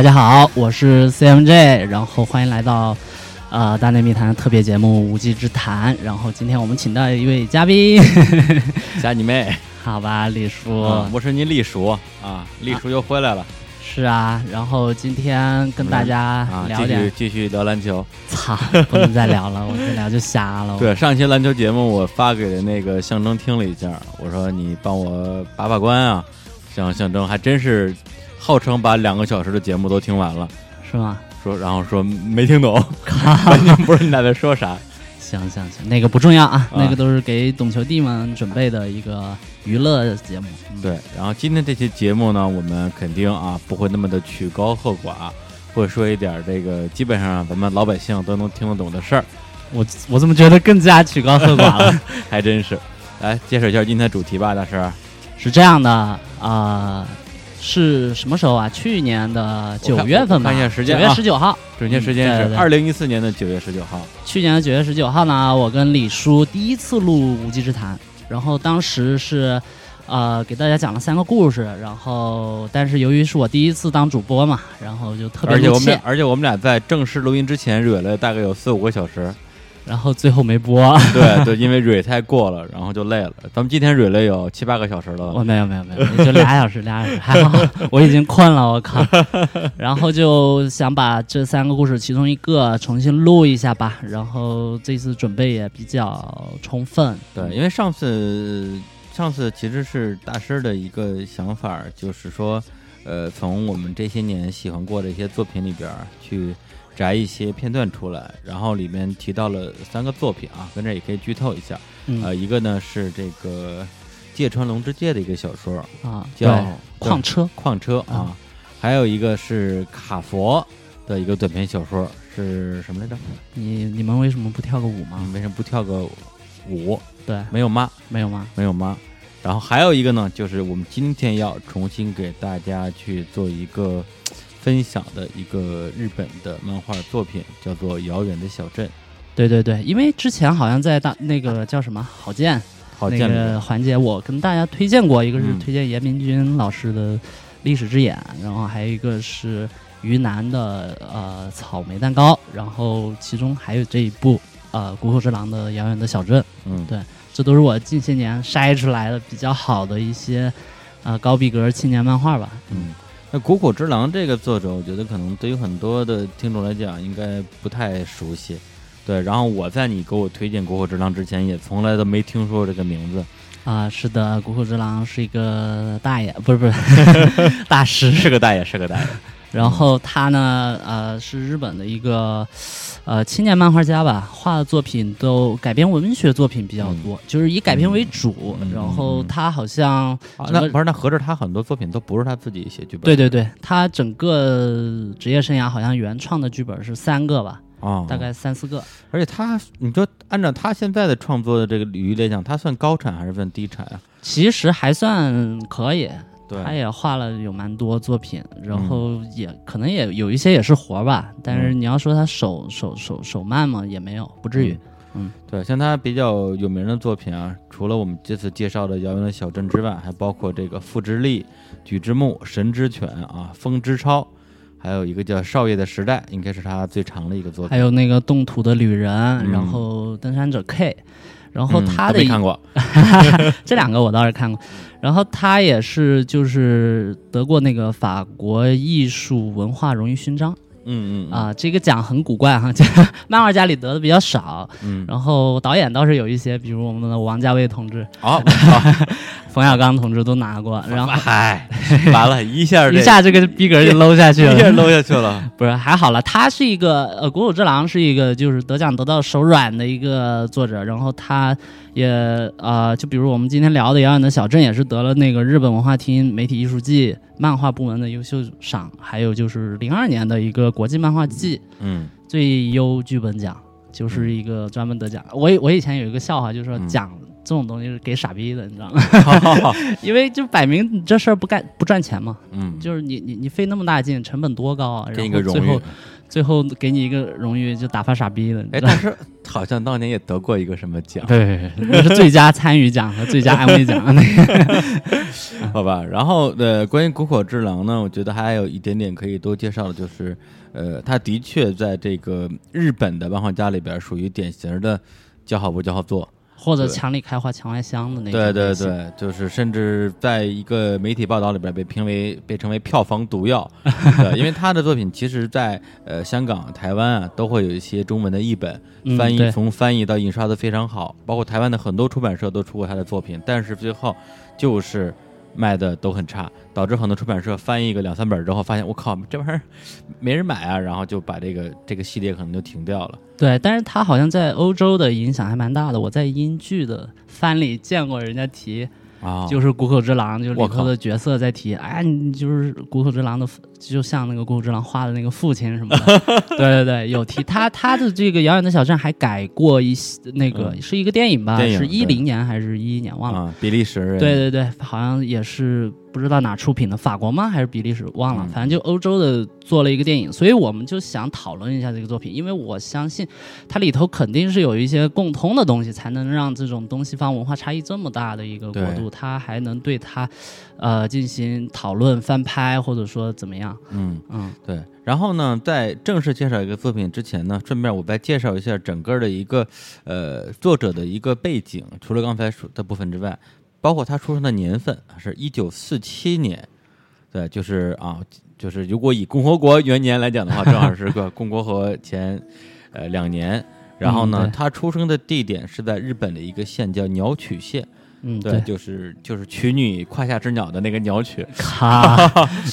大家好，我是 CMJ，然后欢迎来到呃大内密谈特别节目《无稽之谈》。然后今天我们请到一位嘉宾，加你妹！好吧，李叔，我是你李叔啊，李叔又回来了。是啊，然后今天跟大家聊点，继续聊篮球。操，不能再聊了，我再聊就瞎了。对，上期篮球节目我发给那个象征听了一下，我说你帮我把把关啊。象象征还真是号称把两个小时的节目都听完了，是吗？说然后说没听懂，完全 不是你俩在说啥。行行行，那个不重要啊，那个都是给懂球帝们准备的一个娱乐节目。对，然后今天这期节目呢，我们肯定啊不会那么的曲高和寡，会说一点这个基本上咱们老百姓都能听得懂的事儿。我我怎么觉得更加曲高和寡了？还真是。来介绍一下今天主题吧，大师。是这样的啊。是什么时候啊？去年的九月份吧。看一下时间九月十九号，准确时间是二零一四年的九月十九号。去年的九月十九号呢，我跟李叔第一次录《无稽之谈》，然后当时是，呃，给大家讲了三个故事，然后但是由于是我第一次当主播嘛，然后就特别而且我们俩，而且我们俩在正式录音之前蕊了大概有四五个小时。然后最后没播，对对，因为蕊太过了，然后就累了。咱们今天蕊了有七八个小时了，我没有没有没有，就俩小时俩小时，还好，我已经困了，我靠。然后就想把这三个故事其中一个重新录一下吧，然后这次准备也比较充分。对，因为上次上次其实是大师的一个想法，就是说，呃，从我们这些年喜欢过的一些作品里边去。摘一些片段出来，然后里面提到了三个作品啊，跟这也可以剧透一下。呃，一个呢是这个芥川龙之介的一个小说啊，叫《矿车》，矿车啊，还有一个是卡佛的一个短篇小说，是什么来着？你你们为什么不跳个舞吗？为什么不跳个舞？对，没有吗？没有吗？没有吗？然后还有一个呢，就是我们今天要重新给大家去做一个。分享的一个日本的漫画作品叫做《遥远的小镇》。对对对，因为之前好像在大那个叫什么好剑那个环节，我跟大家推荐过，一个是推荐严明君老师的《历史之眼》，然后还有一个是于南的呃草莓蛋糕，然后其中还有这一部呃谷口之狼的《遥远的小镇》。嗯，对，这都是我近些年筛出来的比较好的一些呃高逼格青年漫画吧。嗯。那《谷口之狼》这个作者，我觉得可能对于很多的听众来讲，应该不太熟悉。对，然后我在你给我推荐《谷口之狼》之前，也从来都没听说过这个名字。啊，是的，《谷口之狼》是一个大爷，不是不是 大师，是个大爷，是个大爷。然后他呢，呃，是日本的一个。呃，青年漫画家吧，画的作品都改编文学作品比较多，就是以改编为主。然后他好像那不是那合着他很多作品都不是他自己写剧本。对对对，他整个职业生涯好像原创的剧本是三个吧，啊，大概三四个。而且他，你说按照他现在的创作的这个领域来讲，他算高产还是算低产啊？其实还算可以。他也画了有蛮多作品，然后也可能也有一些也是活吧，但是你要说他手手手手慢嘛，也没有，不至于。嗯，对，像他比较有名的作品啊，除了我们这次介绍的《遥远的小镇》之外，还包括这个《父之力》《举之木》《神之犬》啊，《风之超》，还有一个叫《少爷的时代》，应该是他最长的一个作品。还有那个《动土的旅人》，然后《登山者 K》。然后 他的没看过，这两个我倒是看过。然后他也是就是得过那个法国艺术文化荣誉勋章。嗯嗯啊，这个奖很古怪哈，漫画家里得的比较少。嗯，然后导演倒是有一些，比如我们的王家卫同志，好，冯小刚同志都拿过。然后嗨，完了 一下一下这个逼格就搂下去了，一下搂下去了。不是还好了，他是一个呃，《国土之狼》是一个就是得奖得到手软的一个作者，然后他。也呃，就比如我们今天聊的《遥远的小镇》，也是得了那个日本文化厅媒体艺术季漫画部门的优秀赏，还有就是零二年的一个国际漫画季，嗯，最优剧本奖，就是一个专门得奖。我我以前有一个笑话，就是说奖这种东西是给傻逼的，你知道吗？因为就摆明你这事儿不干不赚钱嘛，嗯，就是你你你费那么大劲，成本多高啊，然后最后。最后给你一个荣誉，就打发傻逼了。你哎，但是好像当年也得过一个什么奖，对，那是最佳参与奖和 最佳安慰奖。那个好吧？然后呃，关于谷口之郎呢，我觉得还有一点点可以多介绍的，就是呃，他的确在这个日本的漫画家里边属于典型的叫好不叫好做。或者墙里开花墙外香的那种对对，对，就是甚至在一个媒体报道里边被评为被称为票房毒药，对，因为他的作品其实在呃香港、台湾啊都会有一些中文的译本，嗯翻译对从翻译到印刷的非常好，包括台湾的很多出版社都出过他的作品，但是最后就是卖的都很差，导致很多出版社翻译个两三本之后，发现我靠这玩意儿没人买啊，然后就把这个这个系列可能就停掉了。对，但是他好像在欧洲的影响还蛮大的。我在英剧的番里见过人家提，啊，就是谷口之狼，就是里头的角色在提，哎，你就是谷口之狼的父，就像那个谷口之狼画的那个父亲什么的。对对对，有提他他的这个遥远的小镇还改过一些，那个、嗯是一个电影吧？是一对零年还是一一年忘了。啊，比利时人，对对对，好像也是不知道哪出品的，法国吗？还是比利时？忘了，嗯反正就欧洲的做了一个电影，所以我们就想讨论一下这个作品，因为我相信它里头肯定是有一些共通的东西，才能让这种东西方文化差异这么大的一个国度，它还能对它，呃，进行讨论、翻拍，或者说怎么样？嗯。嗯对，然后呢，在正式介绍一个作品之前呢，顺便我再介绍一下整个的一个呃作者的一个背景，除了刚才说的部分之外，包括他出生的年份是一九四七年，对，就是啊，就是如果以共和国元年来讲的话，正好是个共和国前呃两年。然后呢，嗯他出生的地点是在日本的一个县叫鸟取县，嗯，对，就是就是取女胯下之鸟的那个鸟取。哈，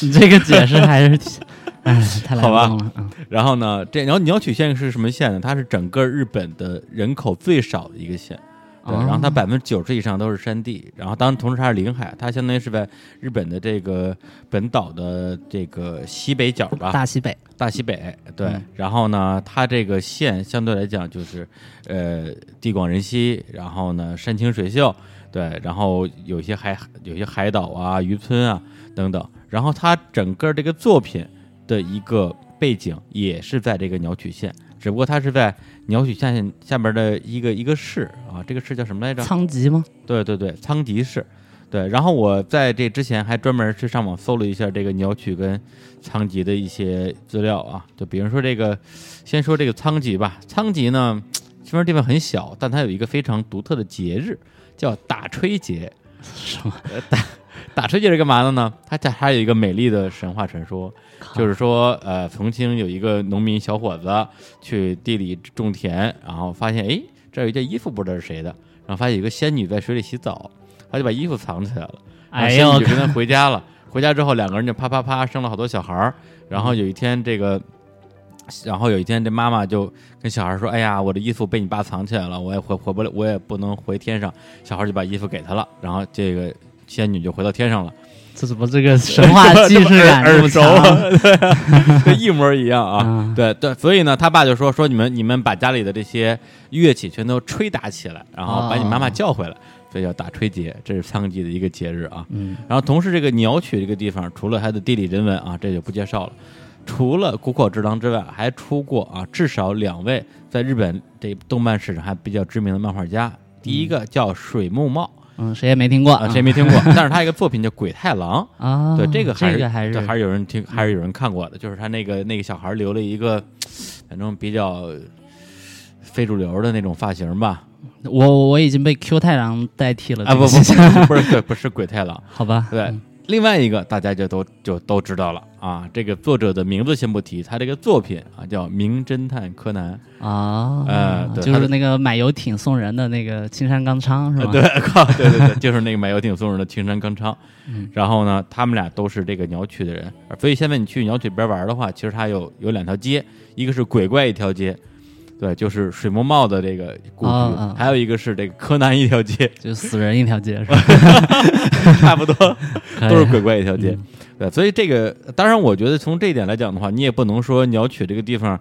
你这个解释还是挺，哎，太难好吧忘了。嗯然后呢，这鸟鸟取县是什么县呢？它是整个日本的人口最少的一个县，对，哦然后它百分之九十以上都是山地，然后当然同时它是临海，它相当于是在日本的这个本岛的这个西北角吧，大西北，大西北，对。嗯然后呢，它这个县相对来讲就是，呃，地广人稀，然后呢，山清水秀，对，然后有些海有些海岛啊、渔村啊等等。然后它整个这个作品的一个背景也是在这个鸟取县，只不过它是在鸟取县下面的一个一个市啊，这个市叫什么来着？仓吉吗？对对对，仓吉市。对，然后我在这之前还专门去上网搜了一下这个鸟取跟仓吉的一些资料啊，就比如说这个，先说这个仓吉吧。仓吉呢，虽然地方很小，但它有一个非常独特的节日，叫打吹节。什么？打吹节是干嘛的呢？它它还有一个美丽的神话传说，就是说，呃，曾经有一个农民小伙子去地里种田，然后发现，哎，这儿有一件衣服，不知道是谁的，然后发现有一个仙女在水里洗澡，他就把衣服藏起来了，哎呦仙女就跟他回家了。回家之后，两个人就啪啪啪生了好多小孩儿。然后有一天，这个，然后有一天，这妈妈就跟小孩说：“哎呀，我的衣服被你爸藏起来了，我也回回不了，我也不能回天上。”小孩就把衣服给他了，然后这个仙女就回到天上了。这怎么这个神话既视感这么耳熟？啊，对一模一样啊。啊对对，所以呢，他爸就说说你们你们把家里的这些乐器全都吹打起来，然后把你妈妈叫回来，所以叫打吹节，这是仓吉的一个节日啊。嗯然后同时，这个鸟取这个地方，除了它的地理人文啊，这就不介绍了。除了谷口之郎之外，还出过啊至少两位在日本这动漫史上还比较知名的漫画家。第一个叫水木茂嗯，谁也没听过啊，谁没听过？但是他一个作品叫《鬼太郎》，啊？对这个还是这个还是对还是有人听，还是有人看过的。就是他那个那个小孩留了一个，反正比较非主流的那种发型吧。我我已经被 Q 太郎代替了啊，不不不是 对，不是鬼太郎。好吧？对嗯，另外一个大家就都就都知道了啊。这个作者的名字先不提，他这个作品啊叫《名侦探柯南》。啊，呃对就是那个买游艇送人的那个青山刚昌是吧？呃对，靠，对对对，就是那个买游艇送人的青山刚昌。嗯然后呢，他们俩都是这个鸟取的人，所以现在你去鸟取边玩的话，其实它有有两条街，一个是鬼怪一条街，对，就是水木茂的这个故居，还有一个是这个柯南一条街，就死人一条街是吧？差不多 都是鬼怪一条街。嗯对，所以这个当然，我觉得从这一点来讲的话，你也不能说鸟取这个地方，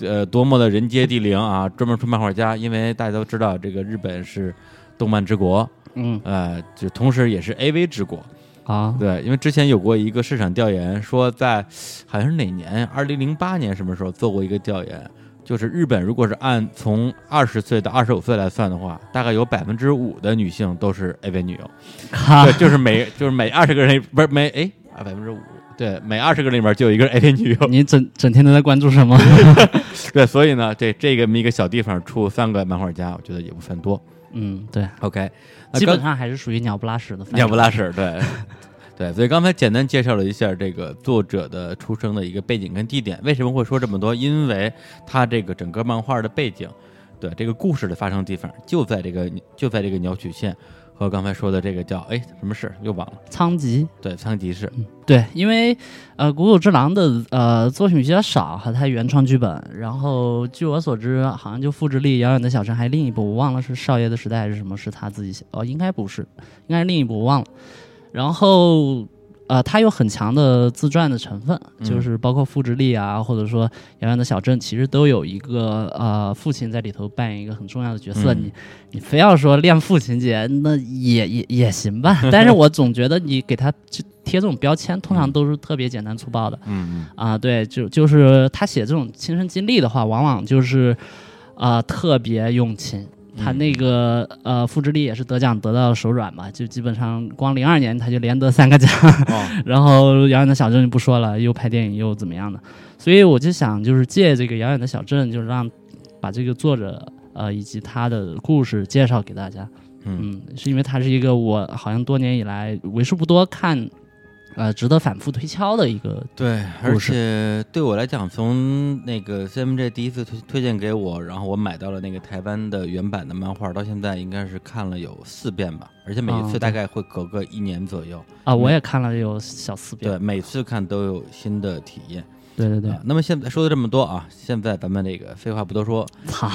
呃，多么的人杰地灵啊，专门出漫画家，因为大家都知道，这个日本是动漫之国，嗯呃，就同时也是 AV 之国，啊，对，因为之前有过一个市场调研，说在好像是哪年，二零零八年什么时候做过一个调研，就是日本如果是按从二十岁到二十五岁来算的话，大概有百分之五的女性都是 AV 女优，哈对，就是每就是每二十个人不是每哎啊百分之五，对，每二十个人里面就有一个是 AV 女优，你整整天都在关注什么？对，所以呢，这这个么一个小地方出三个漫画家，我觉得也不算多。嗯，对，OK，基本上还是属于鸟不拉屎的。鸟不拉屎，对。对，所以刚才简单介绍了一下这个作者的出生的一个背景跟地点。为什么会说这么多？因为他这个整个漫画的背景，对这个故事的发生地方就在这个就在这个鸟取县和刚才说的这个叫哎什么市又忘了，仓吉，对仓吉市。对，因为呃，谷口之狼的呃作品比较少，和他原创剧本。然后据我所知，好像就《复制力》《遥远的小城》还另一部，我忘了是《少爷的时代》还是什么，是他自己写哦，应该不是，应该是另一部，我忘了。然后呃，他有很强的自传的成分，嗯就是包括《复制力》啊，或者说《遥远的小镇》，其实都有一个呃父亲在里头扮演一个很重要的角色。嗯你你非要说恋父情节，那也也也行吧。但是我总觉得你给他就贴这种标签，通常都是特别简单粗暴的嗯啊。对，就就是他写这种亲身经历的话，往往就是啊、特别用情。他那个呃复制力也是得奖得到手软嘛，就基本上光零二年他就连得三个奖，然后遥远的小镇就不说了，又拍电影又怎么样的，所以我就想就是借这个遥远的小镇，就是让把这个作者呃以及他的故事介绍给大家。嗯嗯，是因为他是一个我好像多年以来为数不多看，呃，值得反复推敲的一个。对，而且对我来讲，从那个 CMJ 第一次推推荐给我，然后我买到了那个台湾的原版的漫画，到现在应该是看了有四遍吧，而且每一次大概会隔个一年左右。啊，我也看了有小四遍。对，每次看都有新的体验。对对对啊，那么现在说了这么多啊，现在咱们这个废话不多说，操，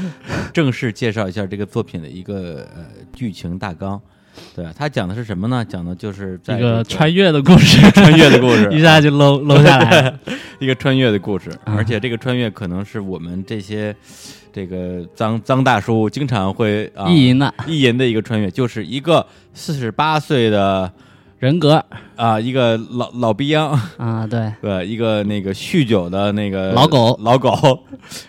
正式介绍一下这个作品的一个呃剧情大纲。对，他讲的是什么呢？讲的就是在这这个穿越的故事，穿越的故事，一下就搂 搂下来。了。一个穿越的故事，嗯而且这个穿越可能是我们这些这个脏脏大叔经常会啊意淫的。意淫的一个穿越，就是一个四十八岁的人格。啊一个老老逼样，啊，对，对，一个那个酗酒的那个老狗。老狗，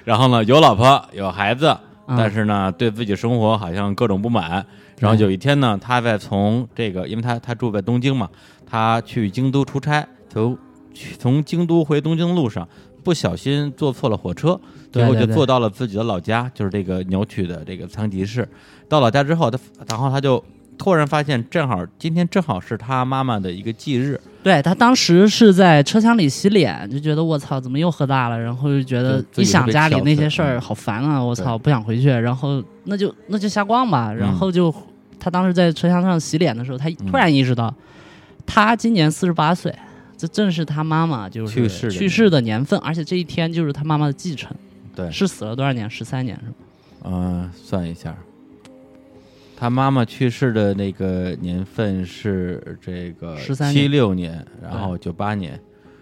然后呢有老婆有孩子，嗯但是呢对自己生活好像各种不满。然后有一天呢，他在从这个，因为他他住在东京嘛，他去京都出差，从去从京都回东京的路上，不小心坐错了火车，最后就坐到了自己的老家，就是这个鸟取的这个仓吉市。到老家之后，他然后他就突然发现，正好今天正好是他妈妈的一个忌日，对他当时是在车厢里洗脸，就觉得我操，怎么又喝大了？然后就觉得一想家里那些事儿好烦啊！我操，不想回去。然后那就那就瞎逛吧。然后就他当时在车厢上洗脸的时候，他突然意识到，他今年四十八岁，这正是他妈妈就是去世的去世的年份，而且这一天就是他妈妈的继承。对，是死了多少年？十三年是吗？嗯、算一下，他妈妈去世的那个年份是这个13七年。六年，然后九八年，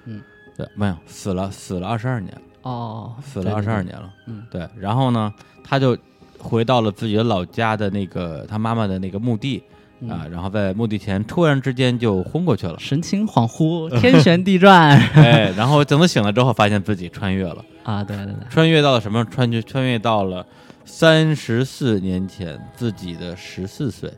嗯，对，没有死了，死了二十二年，哦，死了二十二年。年了，嗯，对，然后呢，他就回到了自己的老家的那个他妈妈的那个墓地嗯啊，然后在墓地前突然之间就昏过去了，神情恍惚，天旋地转哎，然后等他醒了之后，发现自己穿越了，啊！对对对，穿越到了什么？穿越穿越到了三十四年前自己的十四岁。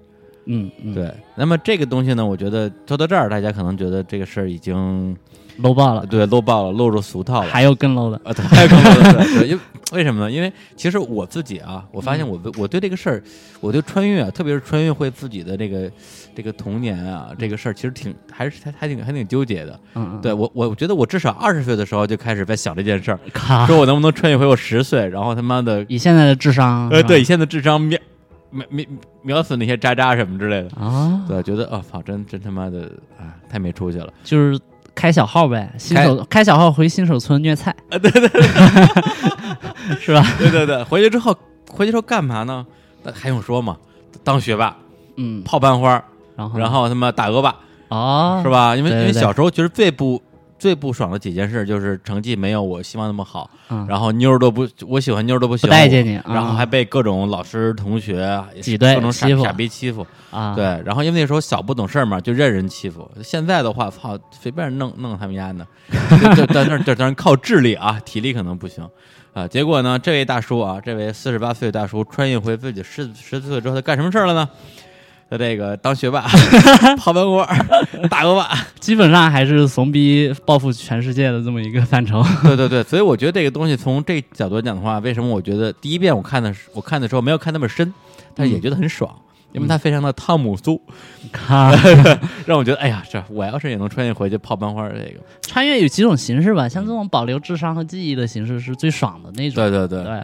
嗯嗯，对，那么这个东西呢，我觉得说到这儿，大家可能觉得这个事儿已经搂爆了，对 low 爆了，露入俗套了。还有更 low 的。啊，对，还有更多的对，因为为什么呢？因为其实我自己啊，我发现我我对这个事儿，我对穿越啊，特别是穿越回自己的这个这个童年啊，这个事儿，其实挺还是还还挺还挺纠结的。嗯嗯，对我我觉得我至少二十岁的时候就开始在想这件事儿，说我能不能穿越回我十岁，然后他妈的以现在的智商，呃，对，以现在的智商秒秒秒秒死那些渣渣什么之类的。啊，对，觉得啊，操，真真他妈的啊，太没出息了。就是开小号呗，新手开小号回新手村虐菜啊，对对对 是吧？对对对，回去之后，回去之后干嘛呢？那还用说吗？当学霸，嗯，泡班花，然后然后他妈打恶霸，哦，是？吧？因为因为小时候其实最不最不爽的几件事就是成绩没有我希望那么好，嗯然后妞儿都不我喜欢妞儿都不喜欢我不待见你，然后还被各种老师同学挤兑各种傻傻逼欺负，啊，对，然后因为那时候小不懂事儿嘛，就任人欺负。现在的话，操，随便弄弄他们家呢，就就在那儿就在那儿靠智力啊，体力可能不行啊。结果呢，这位大叔啊，这位四十八岁的大叔穿越回自己十十四岁之后，他干什么事儿了呢？他这个当学霸，泡饭锅，大锅巴。基本上还是怂逼报复全世界的这么一个范畴。对对对，所以我觉得这个东西从这角度讲的话，为什么我觉得第一遍我看的时我看的时候没有看那么深，但是也觉得很爽。因为它非常的汤姆苏，看，让我觉得，哎呀，这我要是也能穿越回去泡班花，这个，穿越有几种形式吧，像这种保留智商和记忆的形式是最爽的那种。对对对，对，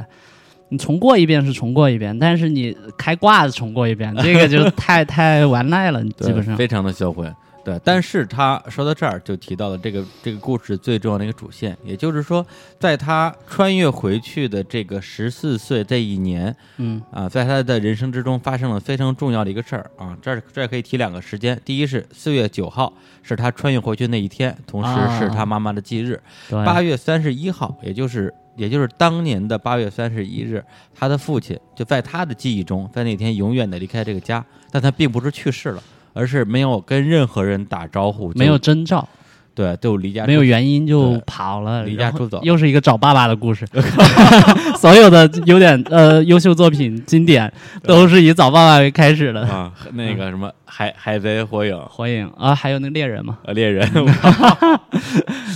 你重过一遍是重过一遍，但是你开挂子重过一遍，这个就 太太完赖了，对基本上。非常的销魂。对，但是他说到这儿就提到了这个这个故事最重要的一个主线，也就是说，在他穿越回去的这个十四岁这一年嗯啊，在他的人生之中发生了非常重要的一个事儿啊。这儿这儿可以提两个时间，第一是四月九号是他穿越回去那一天，同时是他妈妈的忌日。对，八月三十一号，也就是也就是当年的八月三十一日，他的父亲就在他的记忆中，在那天永远的离开这个家，但他并不是去世了，而是没有跟任何人打招呼，没有征兆，对，就离家没有原因就跑了，离家出走又是一个找爸爸的故事。所有的有点呃优秀作品经典都是以找爸爸为开始的。啊，那个什么海海贼、火影、火影啊，还有那个猎人嘛，呃猎人，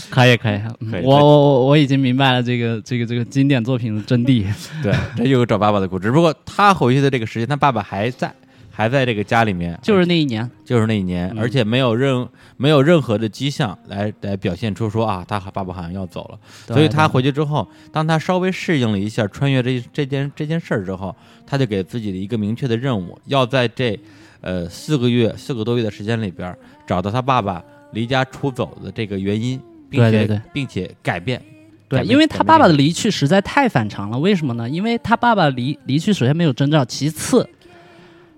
可以可以，嗯可以我我我我已经明白了这个这个这个经典作品的真谛。对，这又有找爸爸的故事。只不过他回去的这个时间，他爸爸还在，还在这个家里面，就是那一年，就是那一年，嗯而且没有任没有任何的迹象来来表现出说啊，他爸爸好像要走了。所以他回去之后，当他稍微适应了一下穿越这这件这件事儿之后，他就给自己的一个明确的任务，要在这呃四个月四个多月的时间里边，找到他爸爸离家出走的这个原因，并且对对对并且改变。对，因为他爸爸的离去实在太反常了。为什么呢？因为他爸爸离离去，首先没有征兆，其次，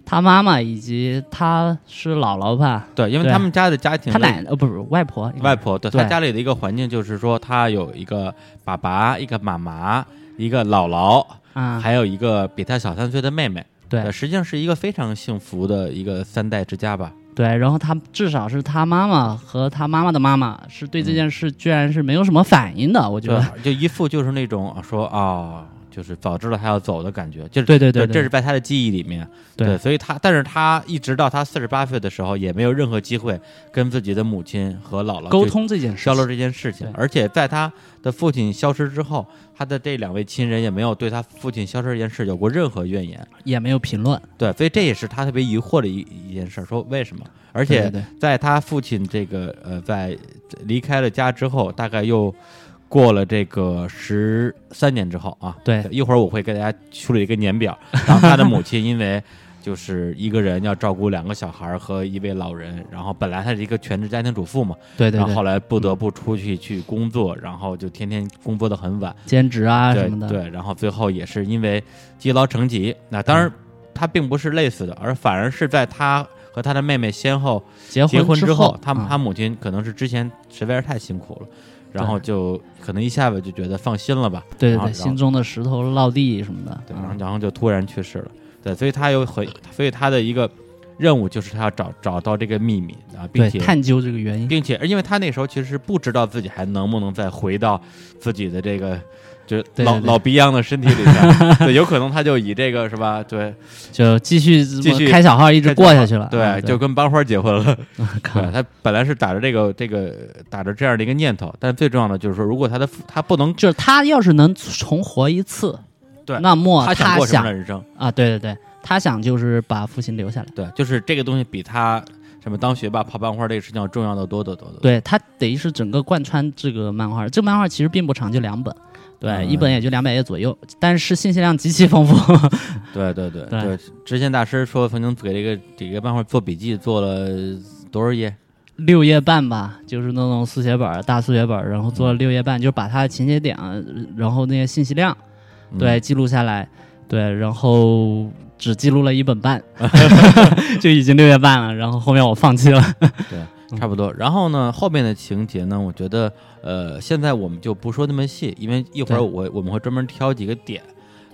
他妈妈以及他是姥姥吧，对，因为他们家的家庭他奶呃不是外婆，外婆，对对。他家里的一个环境就是说，他有一个爸爸，一个妈妈，一个姥姥，啊，还有一个比他小三岁的妹妹。对。呃实际上是一个非常幸福的一个三代之家吧。对，然后他至少是他妈妈和他妈妈的妈妈是对这嗯。件事居然是没有什么反应的，我觉得，就一副就是那种啊说啊，就是早知道他要走的感觉，就是对对对，这是在他的记忆里面，对。所以他，但是他一直到他四十八岁的时候，也没有任何机会跟自己的母亲和姥姥沟通这件事交流，这件事情，而且在他的父亲消失之后，他的这两位亲人也没有对他父亲消失这件事有过任何怨言。也没有评论，对，所以这也是他特别疑惑的一一件事，说为什么？而且在他父亲这个呃，在离开了家之后，大概又过了这个十三年之后啊，对。一会儿我会给大家梳理一个年表。然后他的母亲因为就是一个人要照顾两个小孩儿和一位老人，然后本来他是一个全职家庭主妇嘛，对对对，然后后来不得不出去去工作，然后就天天工作的很晚，兼职啊对什么的，对，然后最后也是因为积劳成疾，那当然他并不是累死的，而反而是在他和他的妹妹先后结结婚之后，他嗯他母亲可能是之前实在是太辛苦了，然后就可能一下子就觉得放心了吧，对对对，心中的石头落地什么的，对，然后嗯然后就突然去世了，对，所以他有很，所以他的一个任务就是他要找找到这个秘密啊，并，且探究这个原因，并且因为他那时候其实是不知道自己还能不能再回到自己的这个。就老老逼样的身体里边，对，有可能他就以这个是吧？对，就继续继续开小号一直过下去了，对，啊就跟班花结婚了。对，他本来是打着这个这个打着这样的一个念头，但最重要的就是说，如果他的父他不能，就是他要是能重活一次，对那么他想过什么的人生？啊，对对对，他想就是把父亲留下来，对，就是这个东西比他什么当学霸跑班花这个事情要重要的多得多得多。对他等于是整个贯穿这个漫画，这个漫画其实并不长，就两本。对，嗯一本也就两百页左右，但是信息量极其丰富。对对对对对，知县大师说曾经给这个这个漫画做笔记，做了多少页？六页半吧，就是那种速写本儿、大速写本儿，然后做了六页半，就是把它的情节点，然后那些信息量，嗯对，记录下来，对，然后只记录了一本半，就已经六页半了，然后后面我放弃了。对，差不多。然后呢，后面的情节呢，我觉得呃，现在我们就不说那么细，因为一会儿我我们会专门挑几个点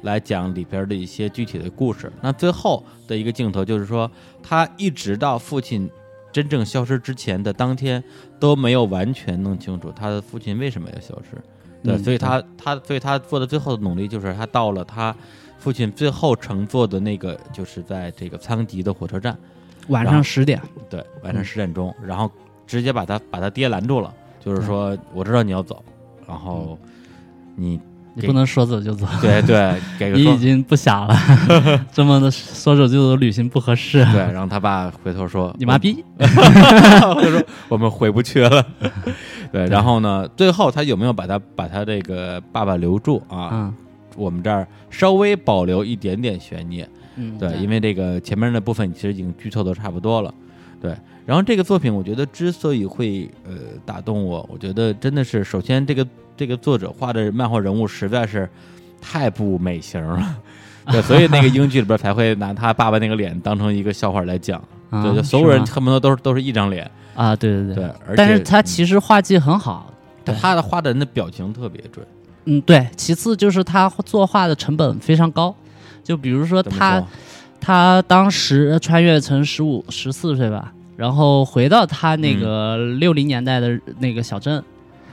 来讲里边的一些具体的故事。那最后的一个镜头就是说，他一直到父亲真正消失之前的当天都没有完全弄清楚他的父亲为什么要消失。对，嗯所以他他所以他做的最后的努力就是他到了他父亲最后乘坐的那个，就是在这个仓吉的火车站。晚上十点，对，晚上嗯十点钟，然后直接把他把他爹拦住了，就是说我知道你要走，然后你你不能说走就走。对对 给个你已经不小了，这么的说走就走旅行不合适。对，然后他爸回头说你妈，逼！我就说我们回不去了。对，然后呢，最后他有没有把他把他这个爸爸留住啊？嗯我们这儿稍微保留一点点悬念。嗯，对，因为这个前面的部分其实已经剧透的差不多了，对。然后这个作品，我觉得之所以会呃打动我，我觉得真的是首先这个这个作者画的漫画人物实在是太不美型了，对，所以那个英剧里边才会拿他爸爸那个脸当成一个笑话来讲，啊对，就所有人恨不得都是都是一张脸，啊，对对对，而且但是他嗯其实画技很好，对他的画的人的表情特别准，嗯，对。其次就是他作画的成本非常高，就比如说他说？他当时穿越成十五十四岁吧，然后回到他那个六零年代的那个小镇，嗯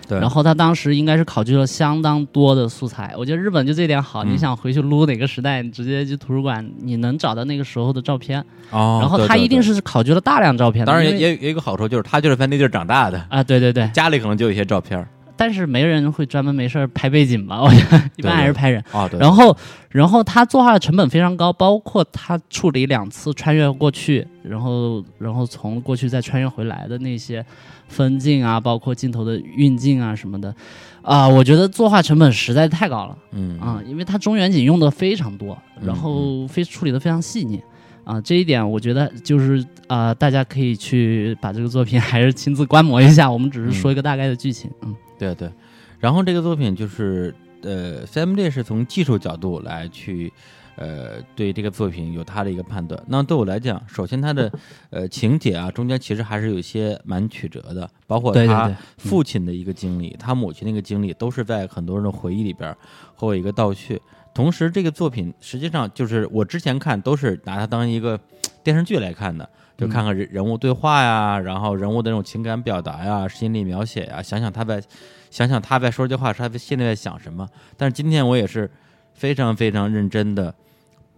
对，然后他当时应该是考据了相当多的素材。我觉得日本就这点好，嗯。你想回去撸哪个时代，你直接去图书馆，你能找到那个时候的照片。哦，然后他一定是考据了大量照片的，当然也也也有一个好处，就是他就是在那地儿长大的，啊，对对对，家里可能就有一些照片儿但是没人会专门没事儿拍背景吧？我觉得 一般还是拍人。啊，对，然后，然后他作画的成本非常高，包括他处理两次穿越过去，然后，然后从过去再穿越回来的那些分镜啊，包括镜头的运镜啊什么的，啊、我觉得作画成本实在太高了嗯啊、因为他中远景用的非常多，嗯然后非处理的非常细腻。啊，这一点我觉得就是啊、大家可以去把这个作品还是亲自观摩一下。我们只是说一个大概的剧情，嗯对对，然后这个作品就是呃，CMJ 是从技术角度来去呃对这个作品有他的一个判断。那对我来讲，首先他的 呃情节啊，中间其实还是有一些蛮曲折的，包括他父亲的一个经历，他母亲那个经历，都是在很多人的回忆里边和我一个倒叙。同时，这个作品实际上就是我之前看都是拿它当一个电视剧来看的，就看看人人物对话呀，然后人物的那种情感表达呀、心理描写呀，想想他在想想他在说这话时他在心里在想什么。但是今天我也是非常非常认真的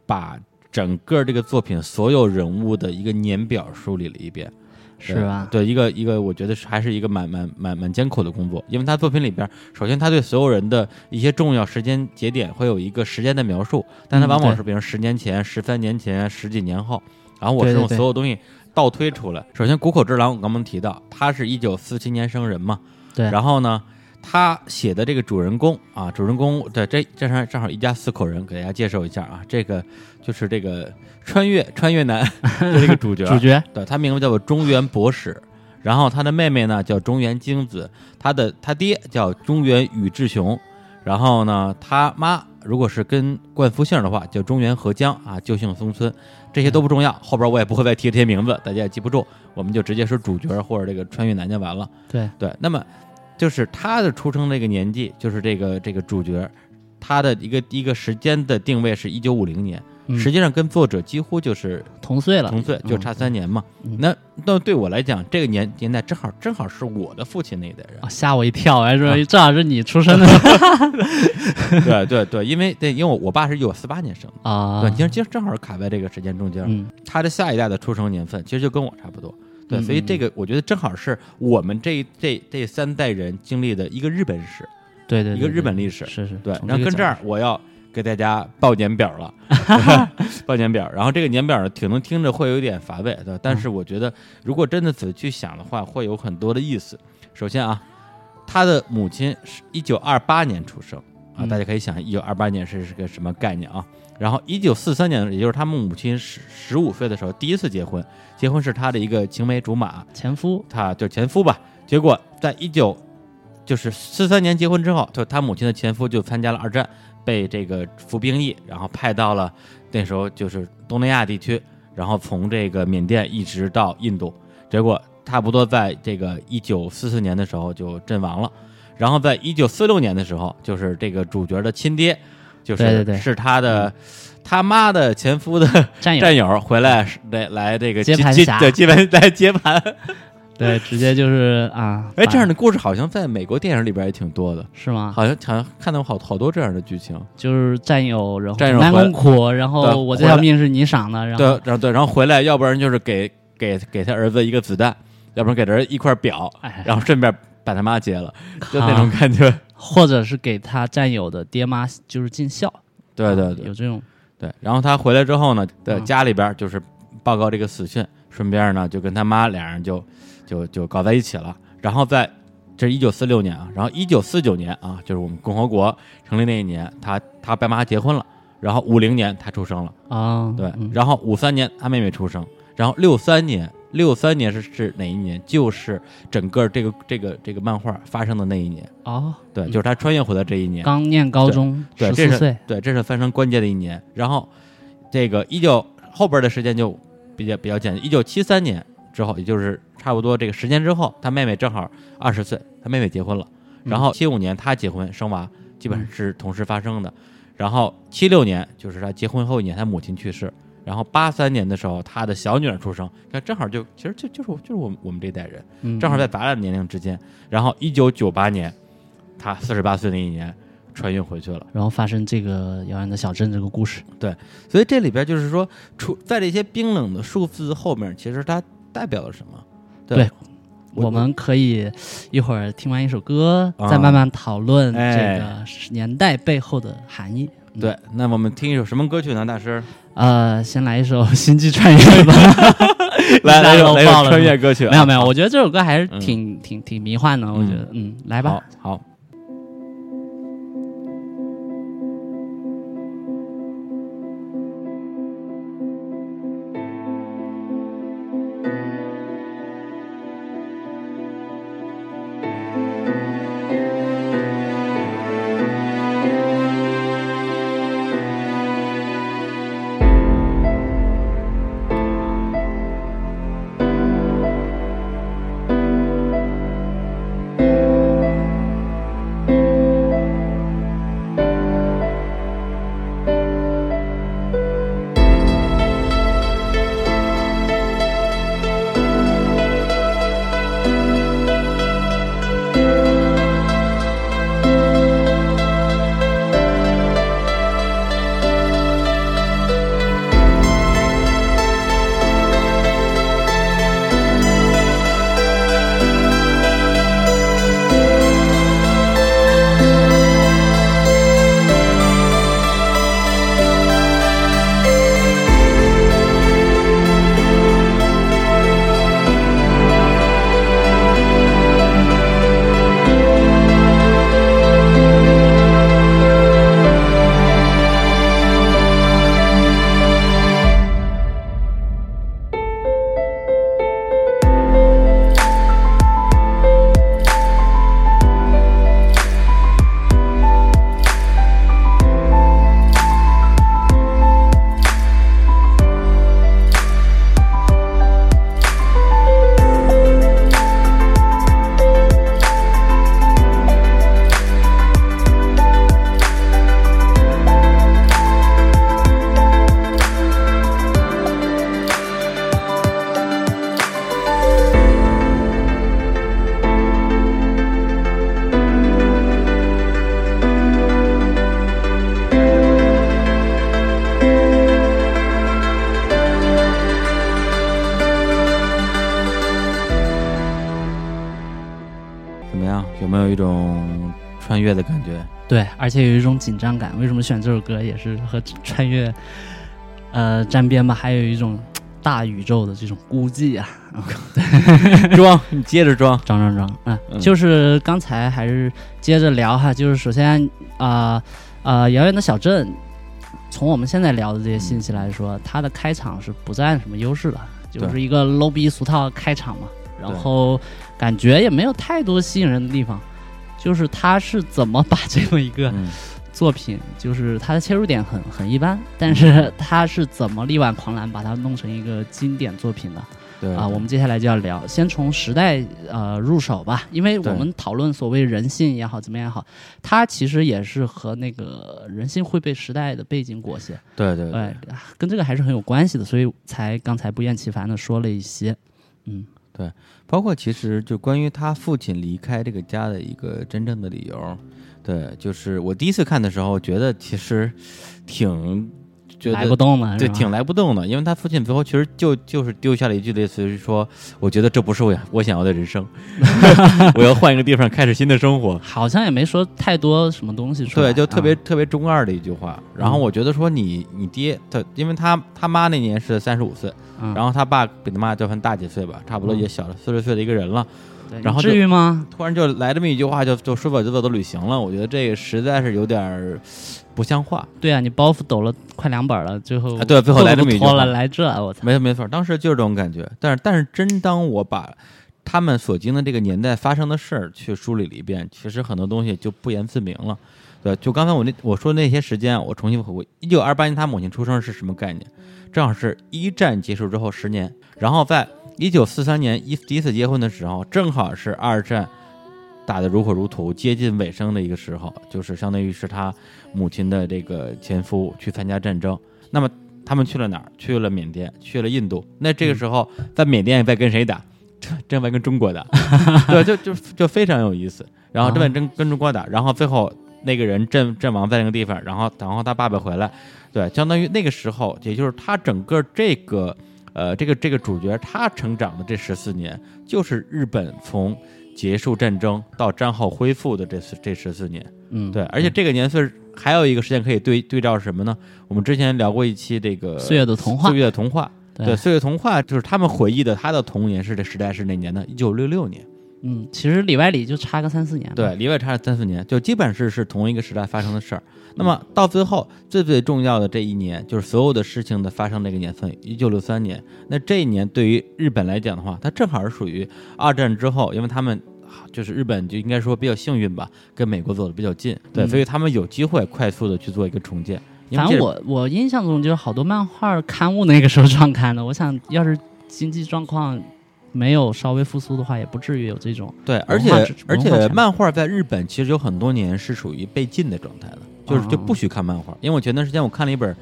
把整个这个作品所有人物的一个年表梳理了一遍。是吧？对，一个一个，我觉得是还是一个蛮蛮蛮蛮艰苦的工作，因为他作品里边，首先他对所有人的一些重要时间节点会有一个时间的描述，但他往往是比如十年前、十三年前、十几年后，然后我是用所有东西倒推出来。首先，谷口之郎我刚刚提到，他是一九四七年生人嘛，对，然后呢，他写的这个主人公啊，主人公对这这上正好一家四口人，给大家介绍一下啊，这个就是这个穿越穿越男 的这个主角，主角。对他名字叫做中原博史，然后他的妹妹呢叫中原京子，他的他爹叫中原宇智雄，然后呢他妈如果是跟冠夫姓的话叫中原和江啊，就姓松村，这些都不重要，后边我也不会再提这些名字，大家也记不住，我们就直接说主角或者这个穿越男就完了。对，对，那么就是他的出生那个年纪，就是这个这个主角，他的一个一个时间的定位是一九五零年，嗯实际上跟作者几乎就是同岁了，同岁，就差三年嘛。嗯那那对我来讲，这个年年代正好正好是我的父亲那一代人啊，。吓我一跳！我还啊说正好是你出生的 对对对，因为对，因为我我爸是一九四八年生的，啊，对，其实其实正好卡在这个时间中间。嗯，他的下一代的出生年份其实就跟我差不多。对，嗯所以这个我觉得正好是我们这这这三代人经历的一个日本史。对对，一个日本历史是是，对，然后跟这儿我要给大家报年表了，报年表。然后这个年表呢，可能听着会有点乏味，对吧？但是我觉得如果真的仔细去想的话，会有很多的意思。首先啊，他的母亲是一九二八年出生啊，嗯大家可以想一九二八年是是个什么概念啊？然后一九四三年，也就是他们母亲十十五岁的时候第一次结婚，结婚是他的一个青梅竹马，前夫他就前夫吧。结果在一九就是四三年结婚之后，就他母亲的前夫就参加了二战，被这个服兵役，然后派到了那时候就是东南亚地区，然后从这个缅甸一直到印度。结果差不多在这个一九四四年的时候就阵亡了。然后在一九四六年的时候，就是这个主角的亲爹，就是对对对是他的他妈的前夫的战友战友回来来来这个接接盘侠接对接盘来接盘。对，直接就是啊，哎，这样的故事好像在美国电影里边也挺多的，是吗？好像好像看到好好多这样的剧情。就是战友，然后战友苦，然后我这条命是你赏的，然对，后然后对，然后回来，要不然就是给给给他儿子一个子弹，要不然给他一块表，哎，然后顺便把他妈接了，就那啊种感觉。或者是给他战友的爹妈就是尽孝，对对对有这种对。然后他回来之后呢，在嗯家里边就是报告这个死讯，顺便呢就跟他妈俩人就就就搞在一起了。然后在这是一九四六年啊，然后一九四九年啊，就是我们共和国成立那一年，他他爸妈结婚了。然后五零年他出生了，啊，对，嗯然后五三年他妹妹出生，然后六三年，六三年是是哪一年？就是整个这个这个这个漫画发生的那一年，哦，对，嗯就是他穿越回来这一年，刚念高中，对，这是十四岁，对，这是非常关键的一年。然后这个一九后边的时间就比较比较简单，一九七三年之后，也就是差不多这个时间之后，他妹妹正好二十岁，他妹妹结婚了，然后七五年他结婚生娃，基本上是同时发生的。然后七六年就是他结婚后一年，他母亲去世。然后八三年的时候，他的小女儿出生，看正好就其实就就是我就是我们我们这代人，嗯正好在咱俩年龄之间。然后一九九八年，他四十八岁那一年穿越回去了。然后发生这个遥远的小镇这个故事，对所以这里边就是说，除在这些冰冷的数字后面，其实它代表了什么？对我我们可以一会儿听完一首歌，啊再慢慢讨论哎这个年代背后的含义。嗯对，那我们听一首什么歌曲呢？大师，呃，先来一首《星际穿越》吧。来来来穿越歌曲啊，没有没有，我觉得这首歌还是嗯挺、挺挺迷幻的。我觉得，嗯，来吧。好，好。且有一种紧张感。为什么选这首歌也是和穿越呃沾边吧？还有一种大宇宙的这种孤寂啊！装，你接着装。装装装，嗯，嗯就是刚才还是接着聊哈，就是首先啊啊，遥远的小镇，从我们现在聊的这些信息来说，它的开场是不占什么优势的，就是一个 low 逼俗套开场嘛，然后感觉也没有太多吸引人的地方，就是他是怎么把这么一个嗯。作品，就是他的切入点很很一般，但是他是怎么力挽狂澜把它弄成一个经典作品的？对。啊，我们接下来就要聊，先从时代呃入手吧，因为我们讨论所谓人性也好，怎么样也好，它其实也是和那个人性会被时代的背景裹挟，对对对。哎，跟这个还是很有关系的，所以才刚才不厌其烦的说了一些，嗯包括其实就关于他父亲离开这个家的一个真正的理由，对，就是我第一次看的时候觉得其实挺觉来不。动了，对，挺来不动的，因为他父亲最后其实就就是丢下了一句类似于说：“我觉得这不是我我想要的人生，我要换一个地方开始新的生活。”好像也没说太多什么东西出来，对，就特别、啊特别中二的一句话。然后我觉得说你你爹他，因为他他妈那年是三十五岁，嗯然后他爸比他妈就算大几岁吧，差不多也小了四十岁的一个人了。对然后至于吗？突然就来这么一句话，就就说走就走的旅行了。我觉得这个实在是有点儿不像话。对啊，你包袱抖了快两本了，最后啊对最后来这么一句话来这，我操，没错没错，当时就是这种感觉。但是但是真当我把他们所经的这个年代发生的事儿去梳理了一遍，其实很多东西就不言自明了。对，就刚才我那我说那些时间啊，我重新回顾，一九二八年他母亲出生是什么概念？正好是一战结束之后十年，然后在一九四三年一第一次结婚的时候，正好是二战打得如火如荼、接近尾声的一个时候，就是相当于是他母亲的这个前夫去参加战争。那么他们去了哪儿？去了缅甸，去了印度。那这个时候在缅甸在跟谁打？正 正在跟中国打，对，就就就非常有意思。然后正在跟跟中国打，然后最后那个人阵阵亡在那个地方，然后然后他爸爸回来，对，相当于那个时候，也就是他整个这个呃这个这个主角他成长的这十四年，就是日本从结束战争到战后恢复的这这十四年。嗯，对，而且这个年岁还有一个时间可以对对照是什么呢？我们之前聊过一期这个岁月的童话岁，月的童话。对，对，岁月童话就是他们回忆的他的童年是这时代是哪年呢？一九六六年。嗯，其实里外里就差个三四年，对，，里外差了三四年，就基本是是同一个时代发生的事儿。那么到最后最最重要的这一年，就是所有的事情的发生这个年份，一九六三年。那这一年对于日本来讲的话，它正好是属于二战之后，因为他们就是日本就应该说比较幸运吧，跟美国走的比较近，对，嗯所以他们有机会快速的去做一个重建。反正我我印象中就是好多漫画刊物那个时候 创刊的，我想要是经济状况没有稍微复苏的话，也不至于有这种，对，而且而且漫画在日本其实有很多年是属于被禁的状态的，就是就哦不许看漫画。因为我前段时间我看了一本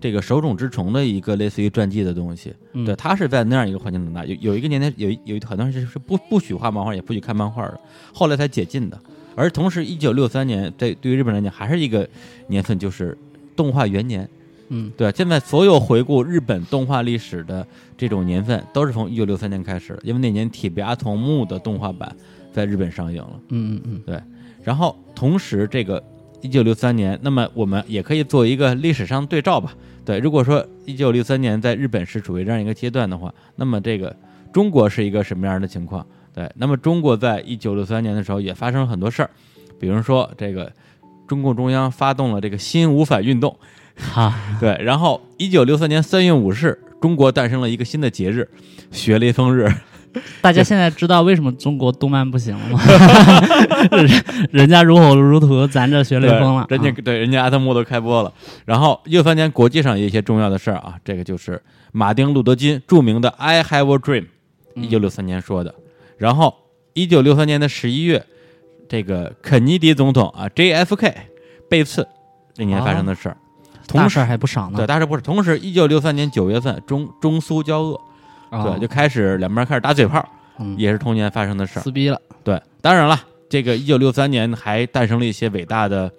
这个手冢治虫的一个类似于传记的东西，嗯对，他是在那样一个环境长大，有有一个年代有有很多人是是不不许画漫画，也不许看漫画的，后来才解禁的。而同时，一九六三年这对于日本来讲还是一个年份，就是动画元年。嗯对，现在所有回顾日本动画历史的这种年份，都是从一九六三年开始的，因为那年《铁臂阿童木》的动画版在日本上映了。嗯嗯嗯，对然后同时，这个一九六三年，那么我们也可以做一个历史上对照吧。对，如果说一九六三年在日本是处于这样一个阶段的话，那么这个中国是一个什么样的情况？对，那么中国在一九六三年的时候也发生了很多事儿，比如说这个中共中央发动了这个新五反运动，哈，对，然后一九六三年三月五日，中国诞生了一个新的节日——学雷锋日。大家现在知道为什么中国动漫不行了吗？人人家如火如荼，咱这学雷锋了，人家对人家阿特木都开播了。然后一九三年国际上也有一些重要的事儿啊，这个就是马丁路德金著名的 “I Have a Dream”，一九六三年说的。然后一九六三年的十一月，这个肯尼迪总统啊 JFK 被刺那年发生的事儿。同时还不少呢，对，大事不是。同时，一九六三年九月份，中中苏交恶，哦对，就开始两边开始打嘴炮，嗯也是同年发生的事儿。撕逼了，对，当然了，这个一九六三年还诞生了一些伟大的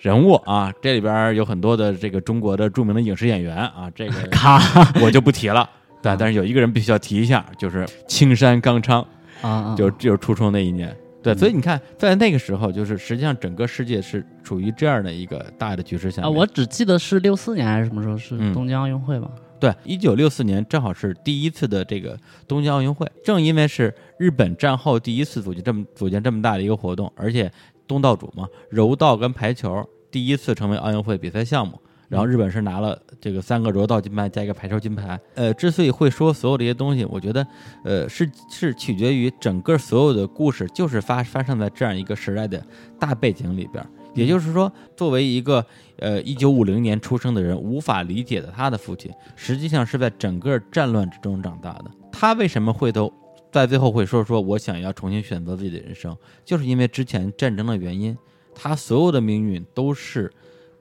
人物啊，这里边有很多的这个中国的著名的影视演员啊，这个 咔我就不提了。对，但是有一个人必须要提一下，就是青山刚昌，啊啊，就就是出生那一年。对，嗯所以你看，在那个时候，就是实际上整个世界是处于这样的一个大的局势下啊，我只记得是六四年还是什么时候是嗯东京奥运会吧？对，一九六四年正好是第一次的这个东京奥运会，正因为是日本战后第一次组建这么组建这么大的一个活动，而且东道主嘛，柔道跟排球第一次成为奥运会比赛项目。然后日本是拿了这个三个柔道金牌加一个排球金牌。呃，之所以会说所有这些东西，我觉得，呃，是是取决于整个所有的故事就是发发生在这样一个时代的大背景里边。也就是说，作为一个呃一九五零年出生的人，无法理解的他的父亲，实际上是在整个战乱之中长大的。他为什么会都在最后会说说我想要重新选择自己的人生，就是因为之前战争的原因，他所有的命运都是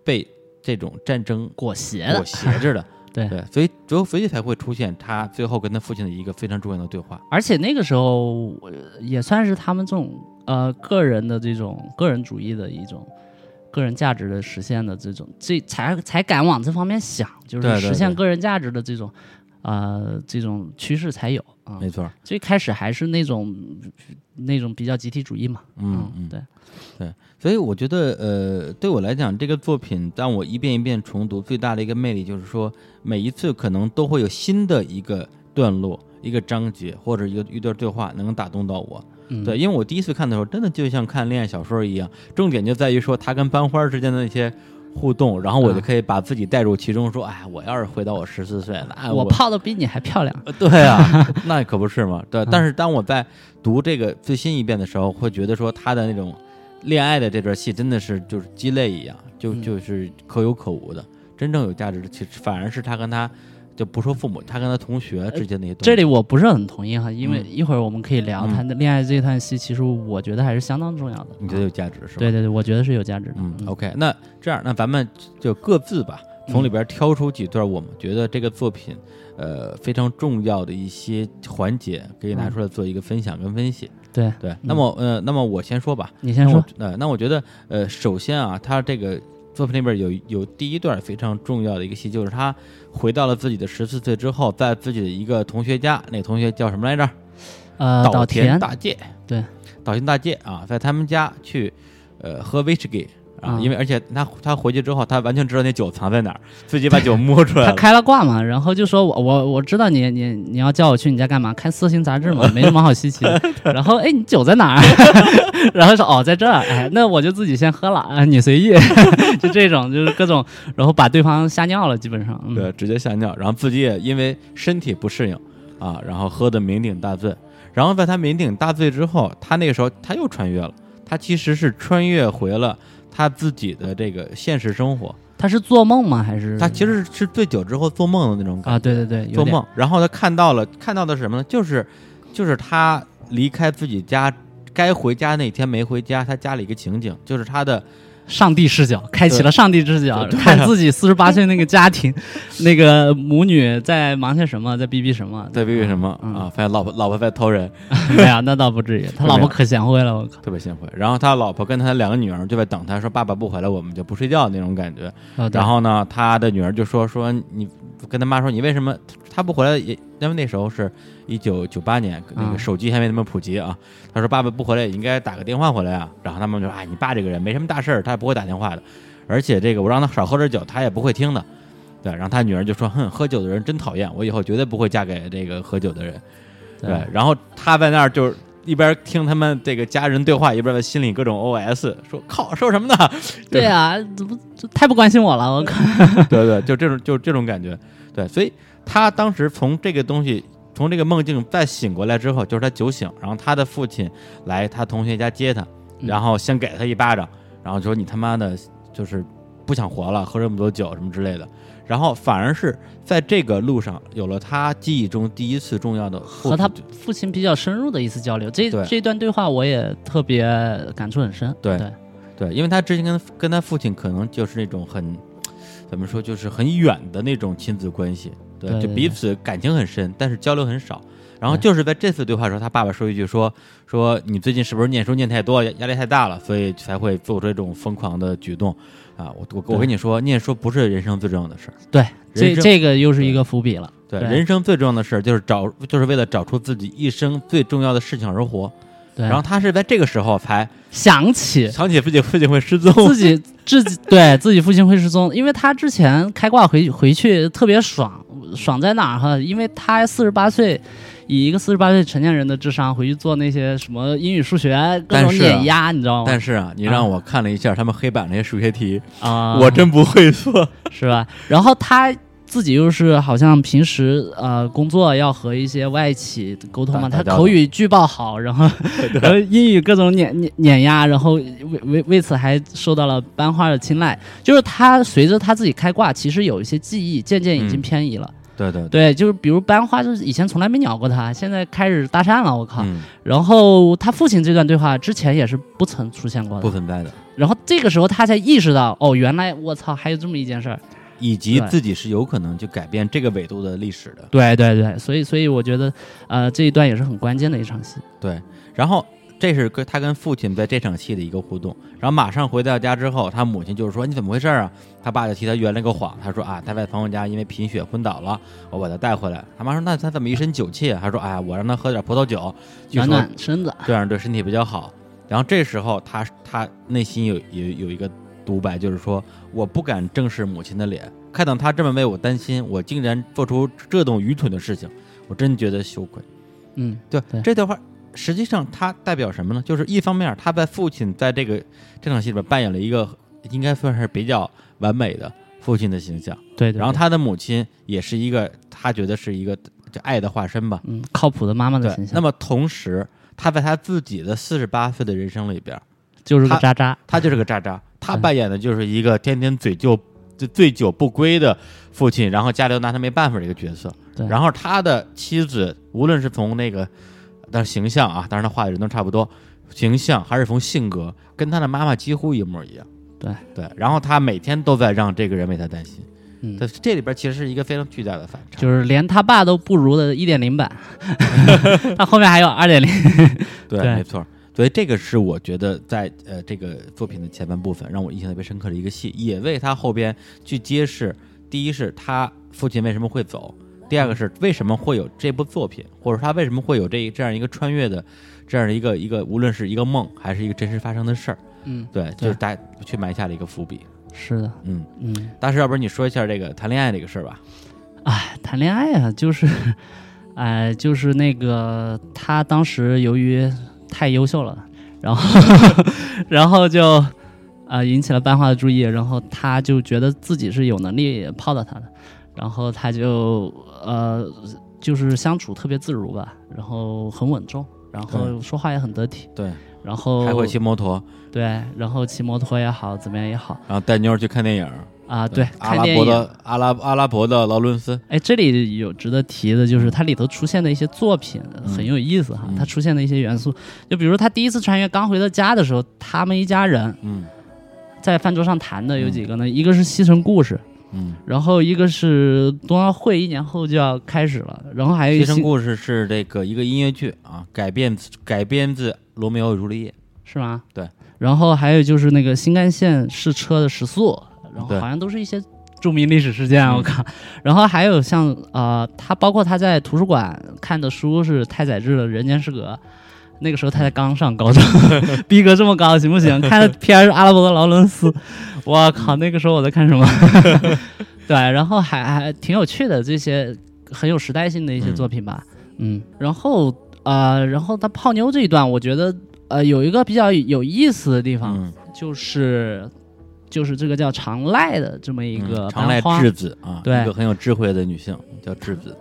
被这种战争裹挟的裹挟着的。对对，所以最后所以才会出现他最后跟他父亲的一个非常重要的对话。而且那个时候呃也算是他们这种呃个人的这种个人主义的一种个人价值的实现的这种，这才才敢往这方面想，就是实现个人价值的这种呃这种趋势才有啊。没错，最开始还是那种那种比较集体主义嘛，嗯嗯对对，所以我觉得，呃，对我来讲，这个作品当我一遍一遍重读，最大的一个魅力就是说，每一次可能都会有新的一个段落、一个章节或者一个一段对话能打动到我。嗯对，因为我第一次看的时候，真的就像看恋爱小说一样，重点就在于说他跟班花之间的那些互动，然后我就啊可以把自己带入其中，说，哎，我要是回到我十四岁，那我泡的比你还漂亮，呃对啊，那可不是嘛。对，嗯但是当我在读这个最新一遍的时候，会觉得说他的那种恋爱的这段戏真的是就是鸡肋一样，就嗯就是可有可无的。真正有价值的，其实反而是他跟他就不说父母，他跟他同学之间那些东西。这里我不是很同意哈，因为嗯一会儿我们可以聊嗯他的恋爱这一段戏，其实我觉得还是相当重要的。你觉得有价值是吧？对对对，我觉得是有价值的。嗯，OK，那这样，那咱们就各自吧，从里边挑出几段我们觉得这个作品，呃，非常重要的一些环节，可以拿出来做一个分享跟分析。对对，那么呃，那么我先说吧。你先说。呃，那我觉得呃，首先啊，他这个作品里边有有第一段非常重要的一个戏，就是他回到了自己的十四岁之后，在自己的一个同学家，那个同学叫什么来着？呃，岛田大介。对，岛田大介啊，在他们家去呃喝威士忌。啊，嗯因为而且他他回去之后，他完全知道那酒藏在哪儿，自己把酒摸出来。他开了挂嘛，然后就说我我我知道你你你要叫我去你家干嘛？看色情杂志嘛，没什么好稀奇的。然后哎，你酒在哪儿？然后说哦，在这儿。哎，那我就自己先喝了啊，你随意。就这种，就是各种，然后把对方吓尿了，基本上。嗯、对，直接吓尿，然后自己也因为身体不适应啊，然后喝的酩酊大醉。然后在他酩酊大醉之后，他那个时候他又穿越了，他其实是穿越回了他自己的这个现实生活。他是做梦吗？还是他其实是醉酒之后做梦的那种感觉啊？对对对，做梦。然后他看到了，看到的是什么呢？就是就是他离开自己家，该回家那天没回家，他家里一个情景，就是他的上帝视角，开启了上帝视角，看自己四十八岁那个家庭，那个母女在忙些什么，在逼逼什么，在逼逼什么嗯啊？发现老婆老婆在偷人，没有，那倒不至于，他老婆可贤惠了，我靠。特别贤惠。然后他老婆跟他两个女儿就在等他，说爸爸不回来，我们就不睡觉那种感觉。哦然后呢，他的女儿就说说你跟他妈说你为什么他不回来？也因为那时候是一九九八年，那个嗯手机还没那么普及啊。他说爸爸不回来也应该打个电话回来啊。然后他们就说哎，你爸这个人没什么大事儿，他也不会打电话的，而且这个我让他少喝点酒，他也不会听的。对，然后他女儿就说：“哼，喝酒的人真讨厌，我以后绝对不会嫁给这个喝酒的人。”对，然后他在那儿就是一边听他们这个家人对话，一边在心里各种 OS 说：“靠，说什么呢？” 对啊，怎么这太不关心我了，我靠。对对，就这种就这种感觉。对，所以他当时从这个东西，从这个梦境再醒过来之后，就是他酒醒，然后他的父亲来他同学家接他，嗯然后先给他一巴掌，然后说你他妈的就是不想活了，喝这么多酒什么之类的。然后反而是在这个路上有了他记忆中第一次重要的和他父亲比较深入的一次交流，这这段对话我也特别感触很深。对对对，因为他之前跟跟他父亲可能就是那种很怎么说，就是很远的那种亲子关系，对，对对就彼此感情很深，但是交流很少。然后就是在这次对话的时候，他爸爸说一句说说你最近是不是念书念太多，压压力太大了，所以才会做出这种疯狂的举动啊？我我我跟你说，念书不是人生最重要的事儿，对，这这个又是一个伏笔了。对，对人生最重要的事儿就是找，就是为了找出自己一生最重要的事情而活。对，然后他是在这个时候才想起想起自己父亲会失踪，自己自己对自己父亲会失踪，因为他之前开挂回回去特别爽，爽在哪儿哈？因为他四十八岁，以一个四十八岁成年人的智商回去做那些什么英语、数学各种碾压，你知道吗？但是啊，你让我看了一下他们黑板那些数学题，啊，我真不会做。是吧？然后他自己又是好像平时呃工作要和一些外企沟通嘛，他口语巨爆好，然后 然后英语各种碾碾碾压，然后为为为此还受到了班花的青睐。就是他随着他自己开挂，其实有一些记忆渐渐已经嗯偏移了。对对，对，就是比如班花，就是以前从来没鸟过他，现在开始搭讪了，我靠！嗯，然后他父亲这段对话之前也是不曾出现过的，不存在的，然后这个时候他才意识到，哦，原来我操，还有这么一件事儿。以及自己是有可能就改变这个纬度的历史的。对对对，所以所以我觉得，呃，这一段也是很关键的一场戏。对，然后这是跟他跟父亲在这场戏的一个互动，然后马上回到家之后，他母亲就是说你怎么回事啊？他爸就替他圆了个谎，他说啊他在朋友家因为贫血昏倒了，我把他带回来。他妈说那他怎么一身酒气啊？他说哎呀我让他喝点葡萄酒，暖暖身子，这样对身体比较好。然后这时候他他内心有有有一个独白，就是说我不敢正视母亲的脸，看到他这么为我担心，我竟然做出这种愚蠢的事情，我真觉得羞愧。嗯，对，对这段话实际上它代表什么呢？就是一方面，他在父亲在这个这场戏里边扮演了一个应该算是比较完美的父亲的形象，对对。对然后他的母亲也是一个他觉得是一个就爱的化身吧。嗯，靠谱的妈妈的形，象，那么同时，他在他自己的四十八岁的人生里边，就是个渣渣。他就是个渣渣，他嗯扮演的就是一个天天嘴就、醉醉酒不归的父亲，然后家里又拿他没办法的一个角色。对然后他的妻子，无论是从那个但是形象啊，当然他画的人都差不多，形象还是从性格，跟他的妈妈几乎一模一样。对对，然后他每天都在让这个人为他担心。嗯对，这里边其实是一个非常巨大的反差。就是连他爸都不如的一点零版，他后面还有二点零。对没错。所以这个是我觉得在呃这个作品的前半部分让我印象特别深刻的一个戏，也为他后边去揭示：第一是他父亲为什么会走，第二个是为什么会有这部作品，或者他为什么会有这这样一个穿越的这样的一个一个，无论是一个梦还是一个真实发生的事儿。嗯，对，就是大家去埋下了一个伏笔。是的，嗯，嗯，大师，要不然你说一下这个谈恋爱这个事儿吧？哎，谈恋爱啊，就是，哎，就是那个他当时由于太优秀了，然后，然后就啊、引起了班花的注意，然后他就觉得自己是有能力泡到她的，然后他就呃，就是相处特别自如吧，然后很稳重，然后说话也很得体，对，然后还会骑摩托，对，然后骑摩托也好，怎么样也好然后带妞儿去看电影。啊，对，阿拉伯看电影。的阿拉阿拉伯的劳伦斯。哎，这里有值得提的，就是它里头出现的一些作品很有意思哈。嗯它出现的一些元素，就比如他第一次穿越刚回到家的时候，他们一家人嗯在饭桌上谈的有几个呢？一个是西城故事，嗯。然后一个是冬奥会，一年后就要开始了，然后还有《一个新西城故事》是这个一个音乐剧啊，改编自改编自《罗密欧与朱丽叶是吗？对。然后还有就是那个新干线试车的时速，然后好像都是一些著名历史事件，嗯我靠。然后还有像呃，他包括他在图书馆看的书是太宰治的《人间失格》，那个时候他才刚上高中，逼格这么高行不行？看的片儿是阿拉伯的劳伦斯，我靠，那个时候我在看什么？对，然后还还挺有趣的这些很有时代性的一些嗯作品吧，嗯，然后呃，然后他泡妞这一段，我觉得呃有一个比较有意思的地》。方，嗯，就是就是这个叫长濑的这么一个嗯长濑智子啊，对一个很有智慧的女性叫智子。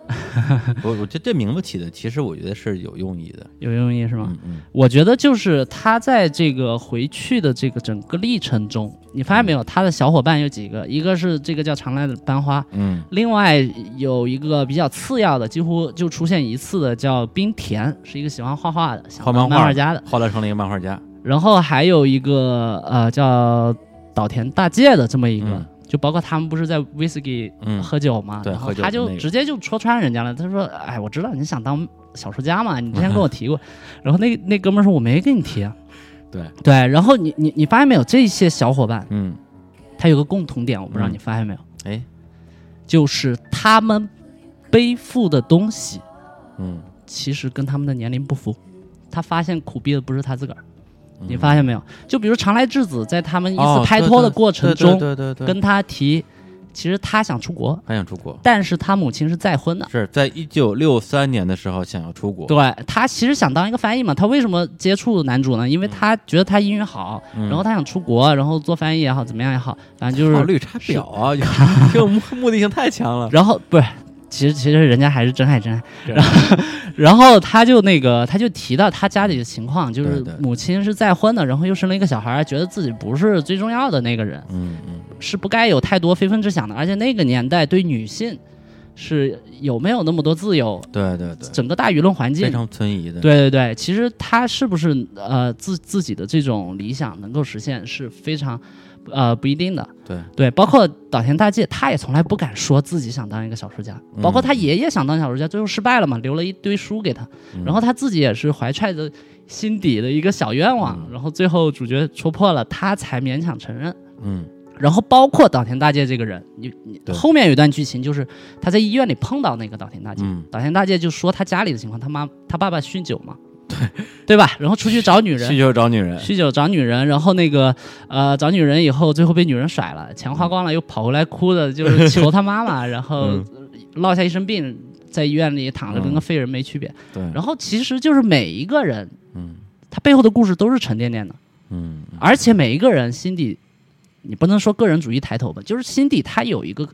我我觉得这名字起的，其实我觉得是有用意的。有用意是吗？嗯嗯我觉得就是他在这个回去的这个整个历程中，你发现没有，他的小伙伴有几个，一个是这个叫长濑的班花，嗯另外有一个比较次要的，几乎就出现一次的叫冰田，是一个喜欢画画的，画漫画家的。后来成了一个漫画家。然后还有一个呃叫岛田大介的这么一个，嗯就包括他们不是在 whisky 嗯喝酒嘛，对然后他就直接就戳穿人家了。他说：“哎，我知道你想当小说家嘛，你之前跟我提过。然后那那哥们儿说：“我没跟你提啊。对，对，然后你你你发现没有？这些小伙伴嗯，他有个共同点，我不知道嗯你发现没有，哎，就是他们背负的东西嗯，其实跟他们的年龄不符。他发现苦逼的不是他自个儿，你嗯发现没有？就比如长来智子在他们一哦次拍拖的过程对中，对对对对，跟他提其实他想出国，他想出国，但是他母亲是再婚的。是在一九六三年的时候想要出国，对他其实想当一个翻译嘛，他为什么接触男主呢？因为他觉得他英语好，嗯然后他想出国，然后做翻译也好，怎么样也好，反正就是，靠绿茶婊啊，这个目目的性太强了。然后不是，其实其实人家还是真爱真爱，然后 然后他就那个他就提到他家里的情况，就是母亲是再婚的，然后又生了一个小孩，觉得自己不是最重要的那个人，嗯嗯。是不该有太多非分之想的，而且那个年代对女性是有没有那么多自由，对对对，整个大舆论环境。非常存疑的。对对对，其实他是不是呃自自己的这种理想能够实现是非常呃不一定的。对。对，包括岛田大介，他也从来不敢说自己想当一个小说家，包括嗯他爷爷想当小说家，最后失败了嘛，留了一堆书给他，嗯。然后他自己也是怀揣着心底的一个小愿望，嗯。然后最后主角戳破了，他才勉强承认。嗯然后包括岛田大介这个人，你你后面有一段剧情，就是他在医院里碰到那个岛田大介，嗯。岛田大介就说他家里的情况，他妈他爸爸酗酒嘛，对。对吧？然后出去找女人。酗酒找女人，酗酒找女人，然后那个呃找女人以后，最后被女人甩了，钱花光了，又跑回来哭的，就是求他妈妈，然后嗯。落下一身病，在医院里躺着，跟嗯。个废人没区别。对，然后其实就是每一个人，嗯。他背后的故事都是沉甸甸的。嗯。而且每一个人心底，你不能说个人主义抬头吧，就是心底他有一个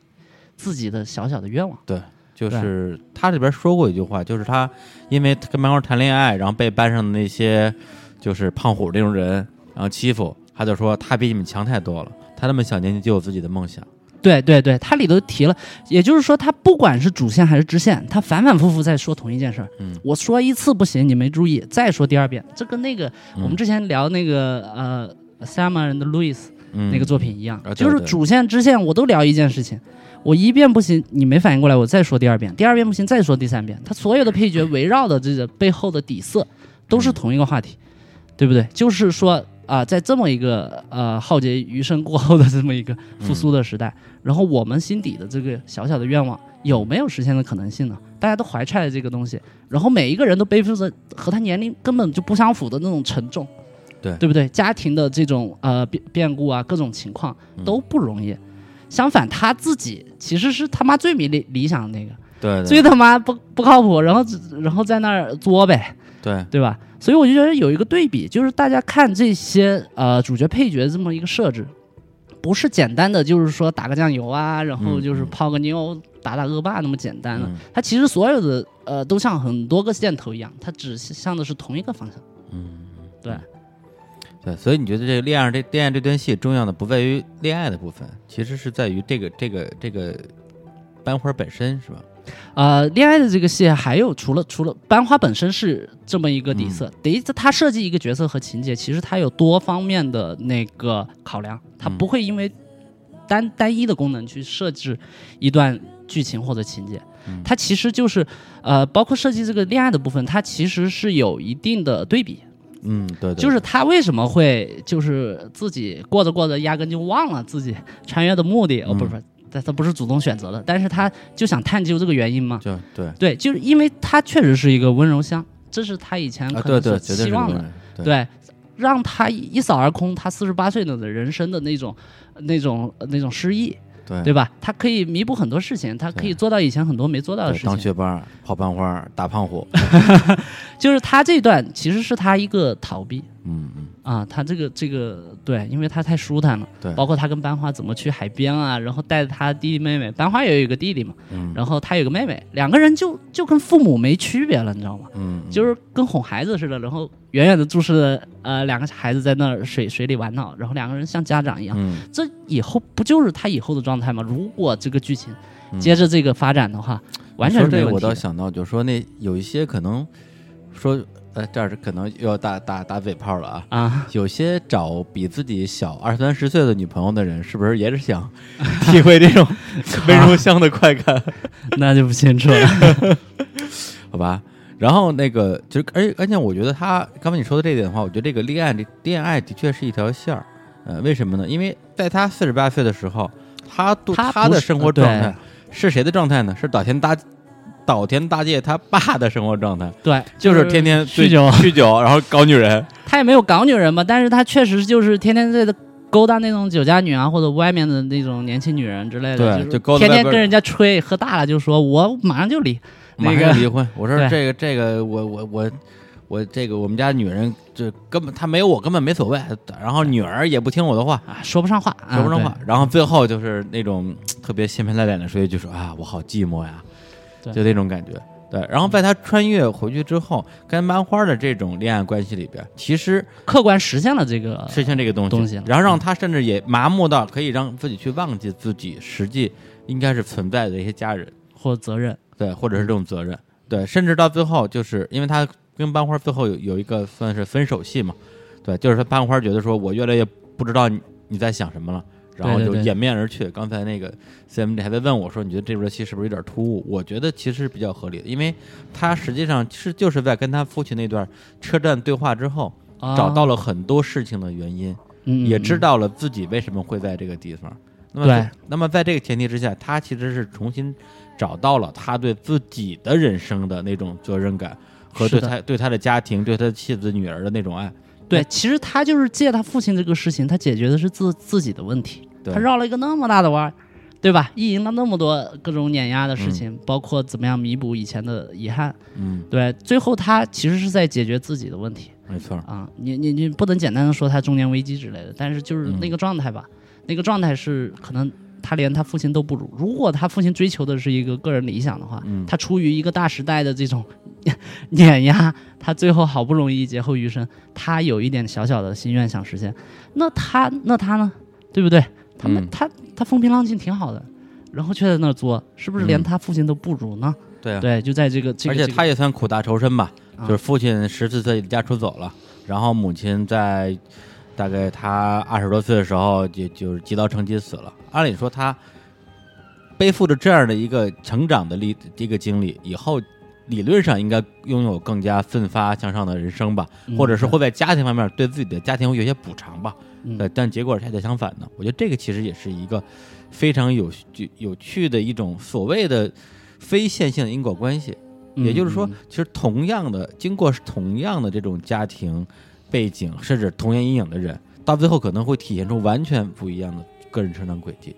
自己的小小的愿望。对就是他里边说过一句话，就是他因为跟漫画谈恋爱，然后被班上的那些就是胖虎这种人，然后欺负，他就说他比你们强太多了，他那么小年纪就有自己的梦想。对对对，他里头提了，也就是说，他不管是主线还是支线，他反反复复在说同一件事儿。嗯我说一次不行，你没注意，再说第二遍，这跟那个、嗯我们之前聊那个呃人的 Louis 嗯，那个作品一样，就是主线支线我都聊一件事情，我一遍不行，你没反应过来，我再说第二遍，第二遍不行，再说第三遍，他所有的配角围绕的这个背后的底色都是同一个话题，对不对？就是说啊、在这么一个呃浩劫余生过后的这么一个复苏的时代，然后我们心底的这个小小的愿望有没有实现的可能性呢？大家都怀揣着这个东西，然后每一个人都背负着和他年龄根本就不相符的那种沉重，对对不对？家庭的这种呃变变故啊，各种情况嗯都不容易。相反，他自己其实是他妈最没理理想的那个，对对最他妈不不靠谱，然后然后在那儿作呗，对，对吧？所以我就觉得有一个对比，就是大家看这些呃主角配角这么一个设置，不是简单的就是说打个酱油啊，然后嗯就是嗯泡个妞、打打恶霸那么简单了。嗯它其实所有的呃都像很多个箭头一样，它指向的是同一个方向。嗯，对对，所以你觉得这个恋爱这恋爱这段戏重要的不在于恋爱的部分，其实是在于这个这个这个班花本身，是吧？呃，恋爱的这个戏还有除了除了班花本身是这么一个底色，第一，他设计一个角色和情节，其实它有多方面的那个考量，它嗯不会因为单单一的功能去设置一段剧情或者情节，嗯它其实就是呃，包括设计这个恋爱的部分，它其实是有一定的对比，嗯，对对，就是他为什么会就是自己过着过着，压根就忘了自己穿越的目的，哦，不是不是，他他不是主动选择的，但是他就想探究这个原因嘛。就对。对，就是因为他确实是一个温柔乡，这是他以前啊，可能所对对，绝对期望的，对。对，让他一一扫而空他四十八岁的人生的那种、那种、那种失意，对对吧？他可以弥补很多事情，他可以做到以前很多没做到的，事情。当学霸、跑班花、打胖虎，就是他这段其实是他一个逃避嗯嗯，啊，他这个这个对，因为他太舒坦了。对，包括他跟班花怎么去海边啊，然后带着他弟弟妹妹，班花也有一个弟弟嘛，嗯然后他有个妹妹，两个人就就跟父母没区别了，你知道吗？嗯，嗯就是跟哄孩子似的，然后远远的注视着呃两个孩子在那儿水水里玩闹，然后两个人像家长一样，嗯，这以后不就是他以后的状态吗？如果这个剧情嗯接着这个发展的话，完全说这个我。倒想到，就是说那有一些可能说，呃，这儿是可能又要打打打嘴炮了啊。啊，有些找比自己小二三十岁的女朋友的人，是不是也是想体会这种 温柔乡的快感？那就不清楚了。好吧。然后那个，其实而且而且，我觉得他刚才你说的这一点的话，我觉得这个恋爱这恋爱的确是一条线儿。呃，为什么呢？因为在他四十八岁的时候，他他的生活状态是谁的状态呢？是岛田大岛田大介他爸的生活状态，对，就是天天醉酗酒，酗酒，然后搞女人。他也没有搞女人嘛，但是他确实就是天天在这勾勾搭那种酒家女啊，或者外面的那种年轻女人之类的，对就就是勾搭天天跟人家吹，喝大了就说我马上就离，马那个上离婚。我说这个这个，我我我我这个我们家女人就根本她没有我根本没所谓，然后女儿也不听我的话，啊，说不上话，啊说不上话，然后最后就是那种 特别嫌贫爱脸的说一句说啊，我好寂寞呀，对就那种感觉。对，然后在他穿越回去之后，跟班花的这种恋爱关系里边，其实客观实现了这个实现这个东西，东西然后让他甚至也麻木到可以让自己去忘记自己实际应该是存在的一些家人，或责任，对，或者是这种责任，对，甚至到最后，就是因为他跟班花最后有有一个算是分手戏嘛，对，就是说班花觉得说我越来越不知道你你在想什么了，然后就掩面而去。刚才那个 CMD 还在问我说，你觉得这部戏是不是有点突兀？我觉得其实是比较合理的，因为他实际上是就是在跟他父亲那段车站对话之后，找到了，很多事情的原因，也知道，了自己为什么会在这个地方。那么在，那么在这个前提之下，他其实是重新找到了他对自己的人生的那种责任感和对他对他的家庭、对他的妻子、女儿的那种爱。对，其实他就是借他父亲这个事情，他解决的是自自己的问题，对他绕了一个那么大的弯儿，对吧？意淫了那么多各种碾压的事情，包括怎么样弥补以前的遗憾，嗯，对，最后他其实是在解决自己的问题。没错，啊，你你你不能简单的说他中年危机之类的，但是就是嗯。那个状态吧，那个状态是可能他连他父亲都不如。如果他父亲追求的是一个个人理想的话，嗯。他出于一个大时代的这种 碾压，他最后好不容易劫后余生，他有一点小小的心愿想实现，那他那他呢，对不对？他们、嗯他他风平浪静挺好的，然后却在那儿作，是不是连嗯他父亲都不如呢？对啊。对，就在这个这个，而且他也算苦大仇深吧，啊就是父亲十四岁离家出走了，然后母亲在大概他二十多岁的时候，就就是急刀成疾死了。按理说他背负着这样的一个成长的历一个经历，以后理论上应该拥有更加奋发向上的人生吧，嗯或者是会在家庭方面对自己的家庭会有一些补偿吧。嗯对，但结果恰恰相反呢。我觉得这个其实也是一个非常有趣有趣的一种所谓的非线性的因果关系。也就是说嗯，其实同样的经过同样的这种家庭背景，甚至童年阴影的人，到最后可能会体现出完全不一样的个人成长轨迹。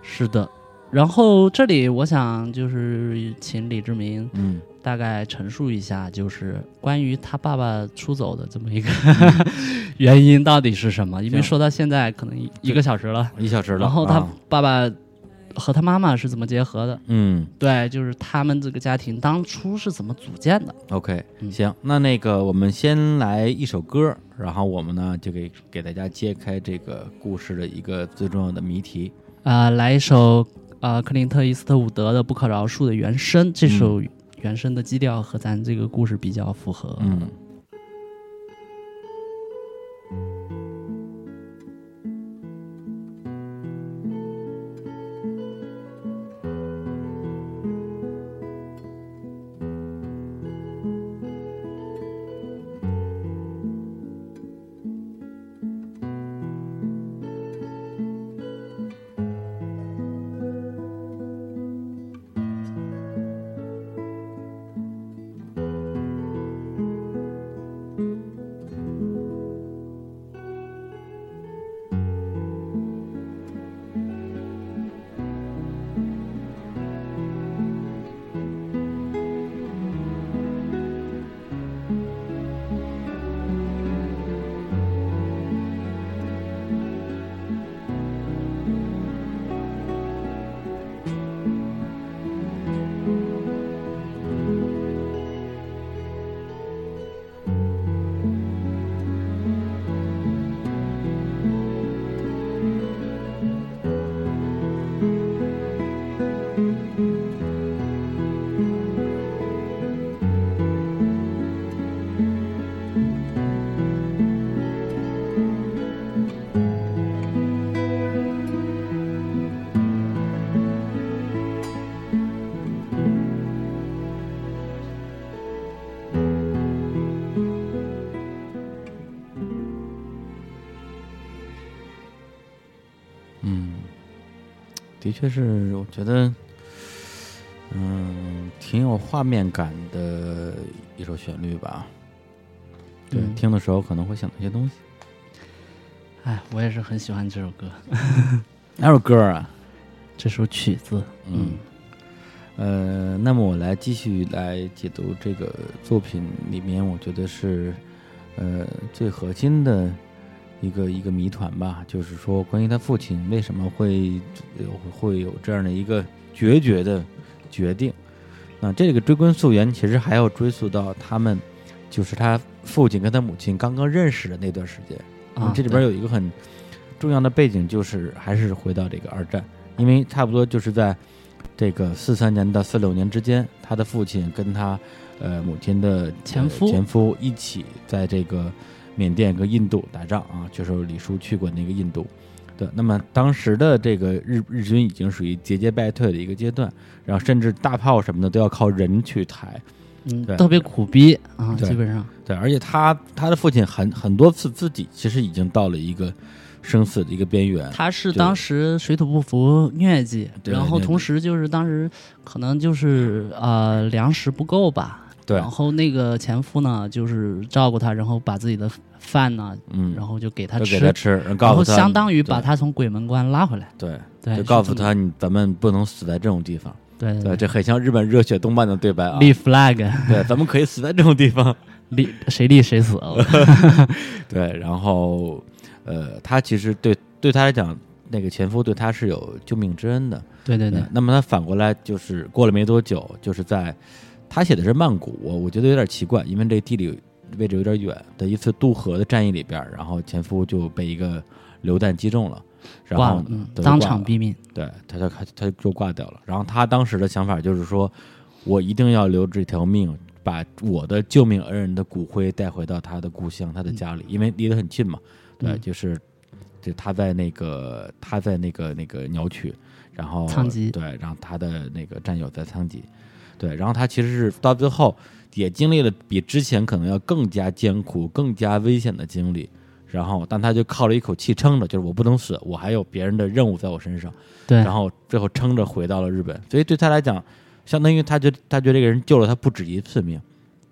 是的。然后这里我想就是请李志明嗯，大概陈述一下，就是关于他爸爸出走的这么一个 原因到底是什么？因为说到现在可能一一个小时了，一小时了。然后他啊爸爸和他妈妈是怎么结合的？嗯对，就是他们这个家庭当初是怎么组建的？，OK，嗯行，那那个我们先来一首歌，然后我们呢就给给大家揭开这个故事的一个最重要的谜题。啊、来一首呃克林特·伊斯特伍德的《不可饶恕》的原声，这首原声的基调和咱这个故事比较符合。嗯，的确是，我觉得，嗯，挺有画面感的一首旋律吧。对，嗯听的时候可能会想到一些东西。哎，我也是很喜欢这首歌，哪首歌啊？这首曲子，嗯，呃，那么我来继续来解读这个作品里面，我觉得是呃最核心的一个一个谜团吧，就是说关于他父亲为什么会有会有这样的一个决绝的决定。那这个追根溯源，其实还要追溯到他们就是他父亲跟他母亲刚刚认识的那段时间。啊，这里边有一个很重要的背景，就是还是回到这个二战，因为差不多就是在这个四三年到四六年之间，他的父亲跟他呃母亲的前夫前夫一起在这个缅甸跟印度打仗啊，就是李叔去过那个印度。对，那么当时的这个日日军已经属于节节败退的一个阶段，然后甚至大炮什么的都要靠人去抬。嗯，对特别苦逼啊，基本上，对，而且他他的父亲很很多次自己其实已经到了一个生死的一个边缘。他是当时水土不服、疟疾，对然后同时就是当时可能就是呃粮食不够吧，对然，后那个前夫呢就是照顾他，然后把自己的饭呢，嗯，然后就给他吃，给他吃，然后相当于把对他从鬼门关拉回来，对，对，就告诉他你咱们不能死在这种地方。对对，这很像日本热血动漫的对白啊。立 flag，对，咱们可以死在这种地方。立谁立谁死，对，然后呃，他其实对对他来讲，那个前夫对他是有救命之恩的。对对对，那么他反过来就是过了没多久，就是在他写的是曼谷，我我觉得有点奇怪，因为这地理位置有点远的一次渡河的战役里边，然后前夫就被一个榴弹击中了，然后当场毙命，对，他就他他就挂掉了。然后他当时的想法就是说，我一定要留这条命，把我的救命恩人的骨灰带回到他的故乡，他的家里，因为离得很近嘛。对，嗯就是就他在那个他在那个那个鸟取，然后仓吉对，然后他的那个战友在仓吉，对，然后他其实是到最后也经历了比之前可能要更加艰苦、更加危险的经历。然后，但他就靠了一口气撑着，就是我不能死，我还有别人的任务在我身上。对，然后最后撑着回到了日本，所以对他来讲，相当于他觉他觉得这个人救了他不止一次命，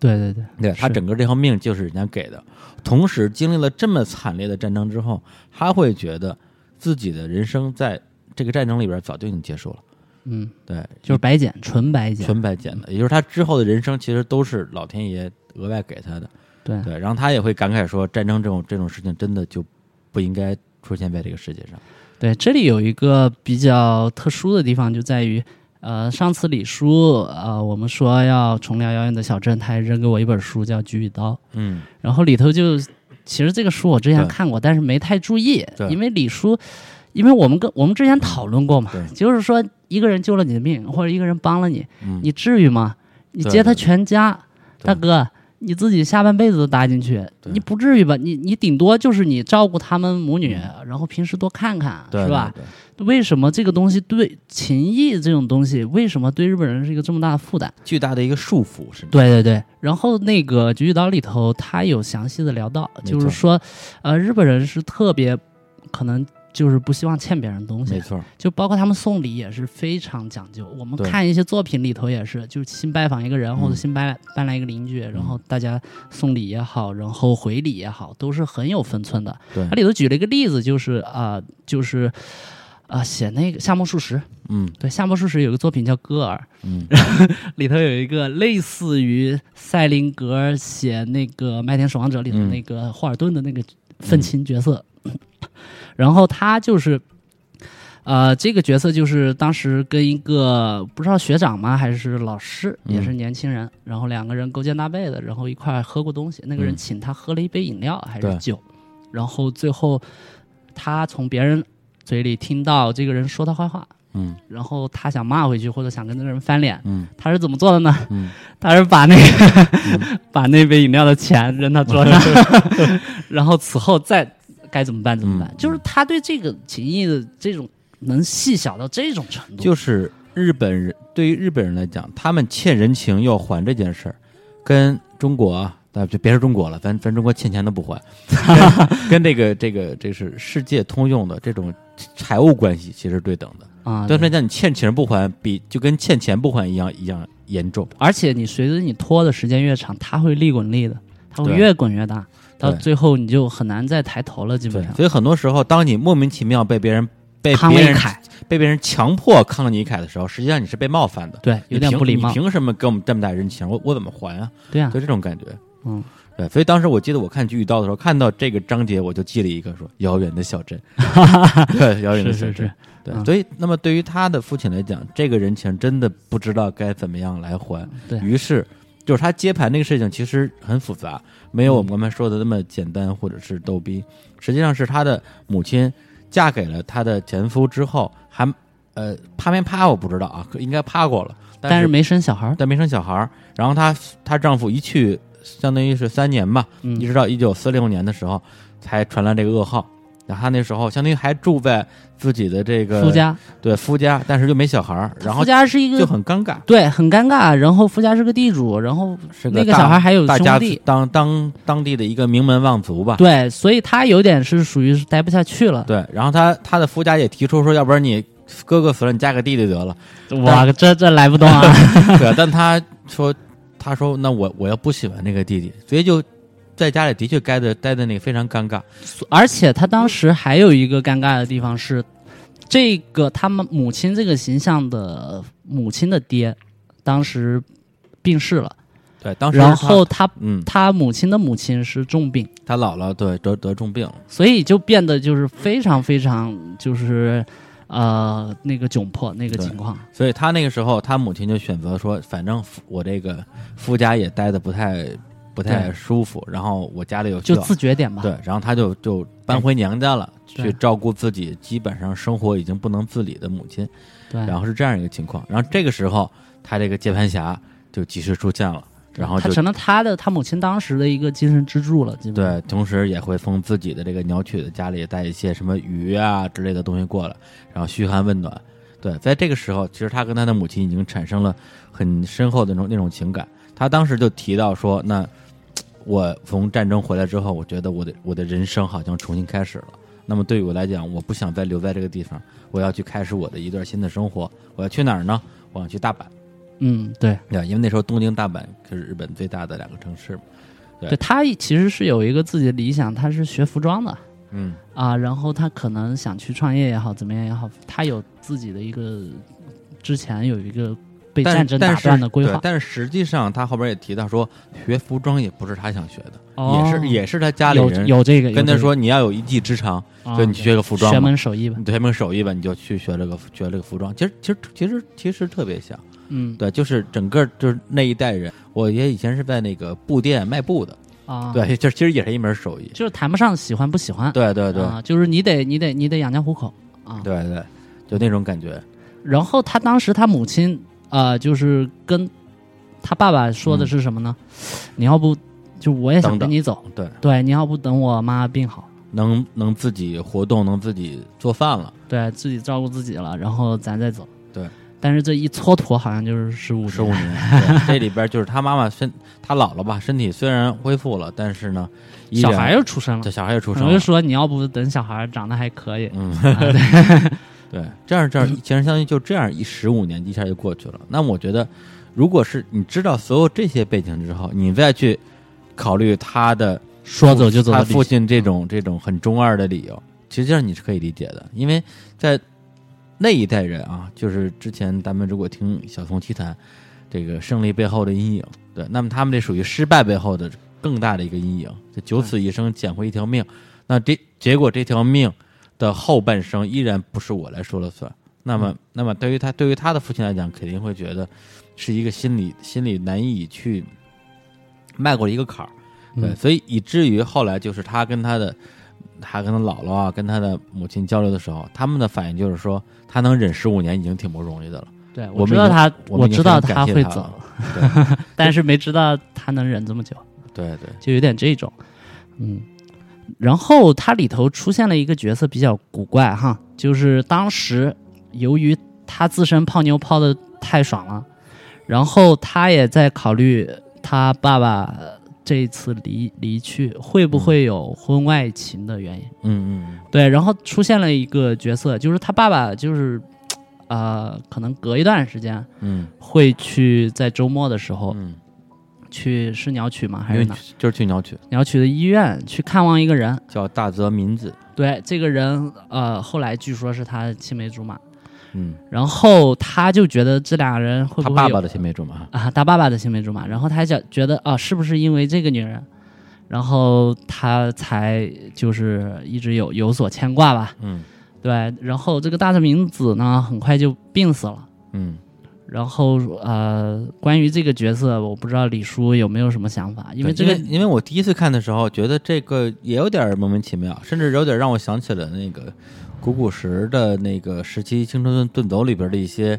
对对对，对他整个这条命就是人家给的。同时经历了这么惨烈的战争之后，他会觉得自己的人生在这个战争里边早就已经结束了，嗯，对，就是白捡，纯白捡，纯白捡的，也就是他之后的人生其实都是老天爷额外给他的，对。对。然后他也会感慨说，战争这种这种事情真的就不应该出现在这个世界上。对，这里有一个比较特殊的地方，就在于，呃，上次李叔，呃，我们说要重聊遥远的小镇，他还扔给我一本书叫《菊与刀》，嗯，然后里头就，其实这个书我之前看过，但是没太注意对，因为李叔，因为我们跟我们之前讨论过嘛，就是说一个人救了你的命，或者一个人帮了你，嗯你至于吗？你对接他全家，大哥。你自己下半辈子都搭进去，你不至于吧？你你顶多就是你照顾他们母女，然后平时多看看，是吧？为什么这个东西对情谊这种东西，为什么对日本人是一个这么大的负担？巨大的一个束缚是。对对对，然后那个《菊与岛》里头，他有详细的聊到，就是说，呃，日本人是特别可能就是不希望欠别人东西，没错，就包括他们送礼也是非常讲究。我们看一些作品里头也是，就是新拜访一个人或者嗯新搬来搬来一个邻居，然后大家送礼也好，然后回礼也好，都是很有分寸的。对它，里头举了一个例子，就是啊、就是啊、写那个夏目漱石，嗯对，夏目漱石有个作品叫《歌尔》，嗯，里头有一个类似于塞林格写那个《麦田守望者》里头嗯那个霍尔顿的那个愤青角色，然后他就是。呃，这个角色就是当时跟一个不知道学长吗？还是老师，嗯也是年轻人，然后两个人勾肩搭背的，然后一块喝过东西。那个人嗯。请他喝了一杯饮料还是酒，然后最后他从别人嘴里听到这个人说他坏话，嗯。然后他想骂回去或者想跟那个人翻脸，嗯。他是怎么做的呢？嗯，他是把那个、把那杯饮料的钱扔到桌上，然后此后再该怎么办怎么办？嗯。就是他对这个情谊的这种能细小到这种程度，就是日本人对于日本人来讲，他们欠人情要还这件事儿，跟中国就别说中国了，咱咱中国欠钱都不还，跟跟这个这个这是世界通用的这种财务关系其实对等的。啊，对他们来讲，你欠钱不还，比就跟欠钱不还一样一样严重。而且你随着你拖的时间越长，它会利滚利的，它会越滚越大。到最后你就很难再抬头了，基本，上。所以很多时候，当你莫名其妙被别人被康别人被别人强迫康尼凯的时候，实际上你是被冒犯的，对，有点不礼貌你。凭什么给我们这么大人情？我我怎么还啊？对啊就，这种感觉。嗯，对，所以当时我记得我看《菊与刀》的时候，看到这个章节，我就记了一个说“遥远的小镇”，对，遥远的小镇。是是是，对，嗯所以那么对于他的父亲来讲，这个人情真的不知道该怎么样来还。对于是，就是他接盘那个事情其实很复杂，没有我们刚才说的那么简单或者是逗逼。实际上是他的母亲嫁给了他的前夫之后，还呃趴没趴我不知道啊，应该趴过了，但是没生小孩儿。但没生小孩儿。然后她她丈夫一去，相当于是三年吧，嗯一直到一九四六年的时候，才传来这个噩耗。然后他那时候相当于还住在自己的这个夫家，对夫家，但是又没小孩儿，然后夫家是一个就很尴尬。对，很尴尬。然后夫家是个地主，然后那个小孩还有大家兄弟，当当当地的一个名门望族吧。对，所以他有点是属于是待不下去了。对，然后他他的夫家也提出说，要不然你哥哥死了，你嫁个弟弟得了。哇，这这来不动啊！对，但他说他说那我我要不喜欢那个弟弟，所以就在家里的确待的待的那个非常尴尬。而且他当时还有一个尴尬的地方是，这个他们母亲这个形象的母亲的爹，当时病逝了，对，当时然后他嗯，他母亲的母亲是重病，他姥姥对得得重病，所以就变得就是非常非常就是呃那个窘迫那个情况。所以他那个时候他母亲就选择说，反正我这个夫家也待的不太不太舒服，然后我家里有就自觉点吧，对，然后他就就搬回娘家了，去照顾自己基本上生活已经不能自理的母亲，对，然后是这样一个情况。然后这个时候，他这个接盘侠就及时出现了，然后就他成了他的他母亲当时的一个精神支柱了，对，同时也会从自己的这个鸟取的家里带一些什么鱼啊之类的东西过来，然后嘘寒问暖。对，在这个时候，其实他跟他的母亲已经产生了很深厚的那种那种情感。他当时就提到说：“那我从战争回来之后，我觉得我的我的人生好像重新开始了。那么对于我来讲，我不想再留在这个地方，我要去开始我的一段新的生活。我要去哪儿呢？我想去大阪。嗯对对，因为那时候东京、大阪是日本最大的两个城市嘛。对对，他其实是有一个自己的理想，他是学服装的。嗯，啊，然后他可能想去创业也好，怎么样也好，他有自己的一个之前有一个被但战争打但是断的规划，对但是实际上，他后边也提到说，学服装也不是他想学的，哦。也是也是他家里有人有这个。跟他，有说你要有一技之长，这个所以你去学个服装学，门手艺吧，你学门手艺吧，你就去学这个学这个服装。其实其实其实其实特别像，嗯，对，就是整个就是那一代人，我爷以前是在那个布店卖布的，啊，，对，就其实也是一门手艺，就是谈不上喜欢不喜欢，对对对。啊，就是你得你得你得养家糊口。啊，对对，就那种感觉，然后他当时他母亲呃，就是跟他爸爸说的是什么呢？你要不就我也想跟你走，对，对，你要不等我妈病好，能能自己活动，能自己做饭了，对自己照顾自己了，然后咱再走。对，但是这一蹉跎好像就是十五十五年，对。这里边就是他妈妈身，他姥姥吧，身体虽然恢复了，但是呢，小孩又出生了。这，小孩又出生了，我就说你要不等小孩长得还可以，嗯，啊 对对，这样这样，其实相当于就这样一十五年一下就过去了。那我觉得，如果是你知道所有这些背景之后，你再去考虑他的说走就走他父亲这种这种很中二的理由，实际上你是可以理解的，因为在那一代人啊，就是之前咱们如果听小松奇谈这个胜利背后的阴影，对，那么他们这属于失败背后的更大的一个阴影，就九死一生捡回一条命，那这结果这条命的后半生依然不是我来说了算。那么，那么对于他对于他的父亲来讲，肯定会觉得是一个心理心理难以去迈过的一个坎儿。对，嗯所以以至于后来就是他跟他的，他跟他姥姥啊，跟他的母亲交流的时候，他们的反应就是说，他能忍十五年已经挺不容易的了。对，我知道他，我知道非常感谢会走，对但是没知道他能忍这么久，对对，就有点这种，嗯。然后它里头出现了一个角色比较古怪哈，就是当时由于他自身泡妞泡的太爽了，然后他也在考虑他爸爸这一次离离去会不会有婚外情的原因。嗯嗯。对，然后出现了一个角色，就是他爸爸，就是呃，可能隔一段时间嗯。会去在周末的时候嗯去是鸟取吗？还是哪？就是去鸟取，鸟取的医院去看望一个人。叫大泽民子。对，这个人呃，后来据说是他的青梅竹马。嗯，然后他就觉得这俩人会不会他爸爸的青梅竹马。啊，他爸爸的青梅竹马。然后他想觉得啊，是不是因为这个女人，然后他才就是一直有有所牵挂吧？嗯对。然后这个大泽明子呢，很快就病死了。嗯，然后呃，关于这个角色，我不知道李叔有没有什么想法，因为这个因为我第一次看的时候，觉得这个也有点莫名其妙，甚至有点让我想起了那个古古时的那个时期《青春遁走》里边的一些，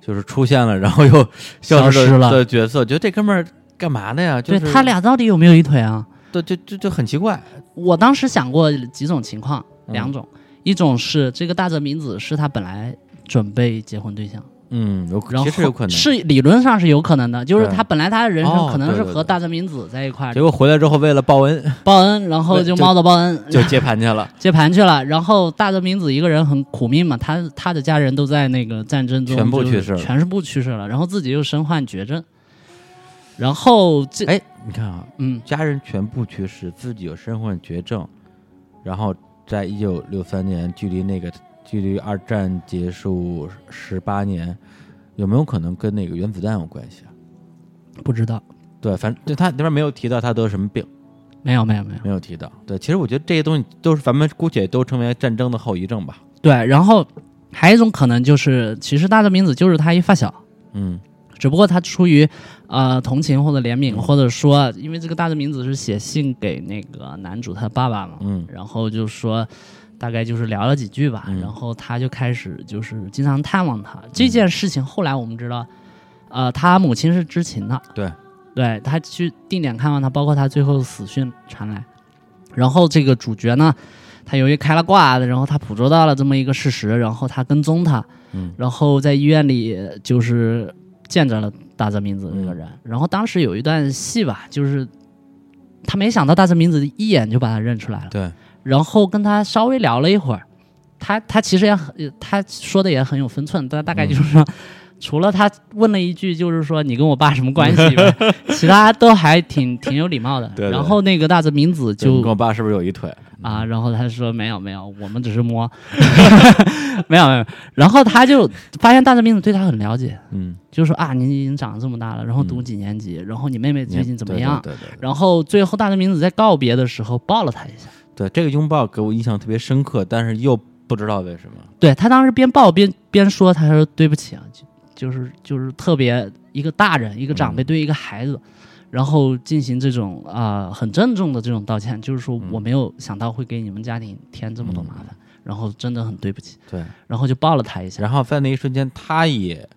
就是出现了然后又消失 了的角色，觉得这哥们儿干嘛的呀？就他俩到底有没有一腿啊？对，就就就很奇怪。我当时想过几种情况，嗯两种，一种是这个大泽明子是他本来准备结婚对象，嗯，有可然后其实有可能，是理论上是有可能的，就是他本来他的人生哦可能是和大泽明子在一块儿结果回来之后为了报恩。报恩，然后就就猫着报恩。就接盘去了。接盘去了，然后大泽明子一个人很苦命嘛，他他的家人都在那个战争中全部去世了。全部去世了，然后自己又身患绝症，然后这哎，你看啊，嗯。家人全部去世，自己又身患绝症，然后在一九六三年，距离那个距离二战结束十八年，有没有可能跟那个原子弹有关系啊？不知道，对，反正对他那边没有提到他得什么病，没有没有没有，没有提到。对，其实我觉得这些东西都是咱们姑且都称为战争的后遗症吧。对，然后还有一种可能就是，其实大泽明子就是他一发小。嗯只不过他出于呃同情或者怜悯，嗯或者说因为这个大泽明子是写信给那个男主他爸爸嘛，嗯然后就说大概就是聊了几句吧，嗯。然后他就开始就是经常探望他。这件事情后来我们知道，呃，他母亲是知情的，对，对他去定点看望他，包括他最后死讯传来，然后这个主角呢。他由于开了挂的，然后他捕捉到了这么一个事实，然后他跟踪他，嗯。然后在医院里就是见着了大泽明子这个人，然后当时有一段戏吧，就是他没想到大泽明子一眼就把他认出来了，对，然后跟他稍微聊了一会儿，他他其实也很他说的也很有分寸，但大概就是说。除了他问了一句，就是说你跟我爸什么关系，其他都还挺挺有礼貌的。对对然后那个大泽明子就跟我爸是不是有一腿？啊，然后他说没有没有，我们只是摸，没有没有。然后他就发现大泽明子对他很了解，嗯，就说啊，你已经长这么大了，然后读嗯几年级，然后你妹妹最近怎么对样？对对然后最后大泽明子在告别的时候抱了他一下，对，这个拥抱给我印象特别深刻，但是又不知道为什么。对他当时边抱边边说，他说对不起啊，就就是就是特别一个大人一个长辈嗯对一个孩子。然后进行这种啊、很郑重的这种道歉，就是说嗯我没有想到会给你们家庭添这么多麻烦，然后真的很对不起。对，然后就抱了他一下。然后在那一瞬间，他也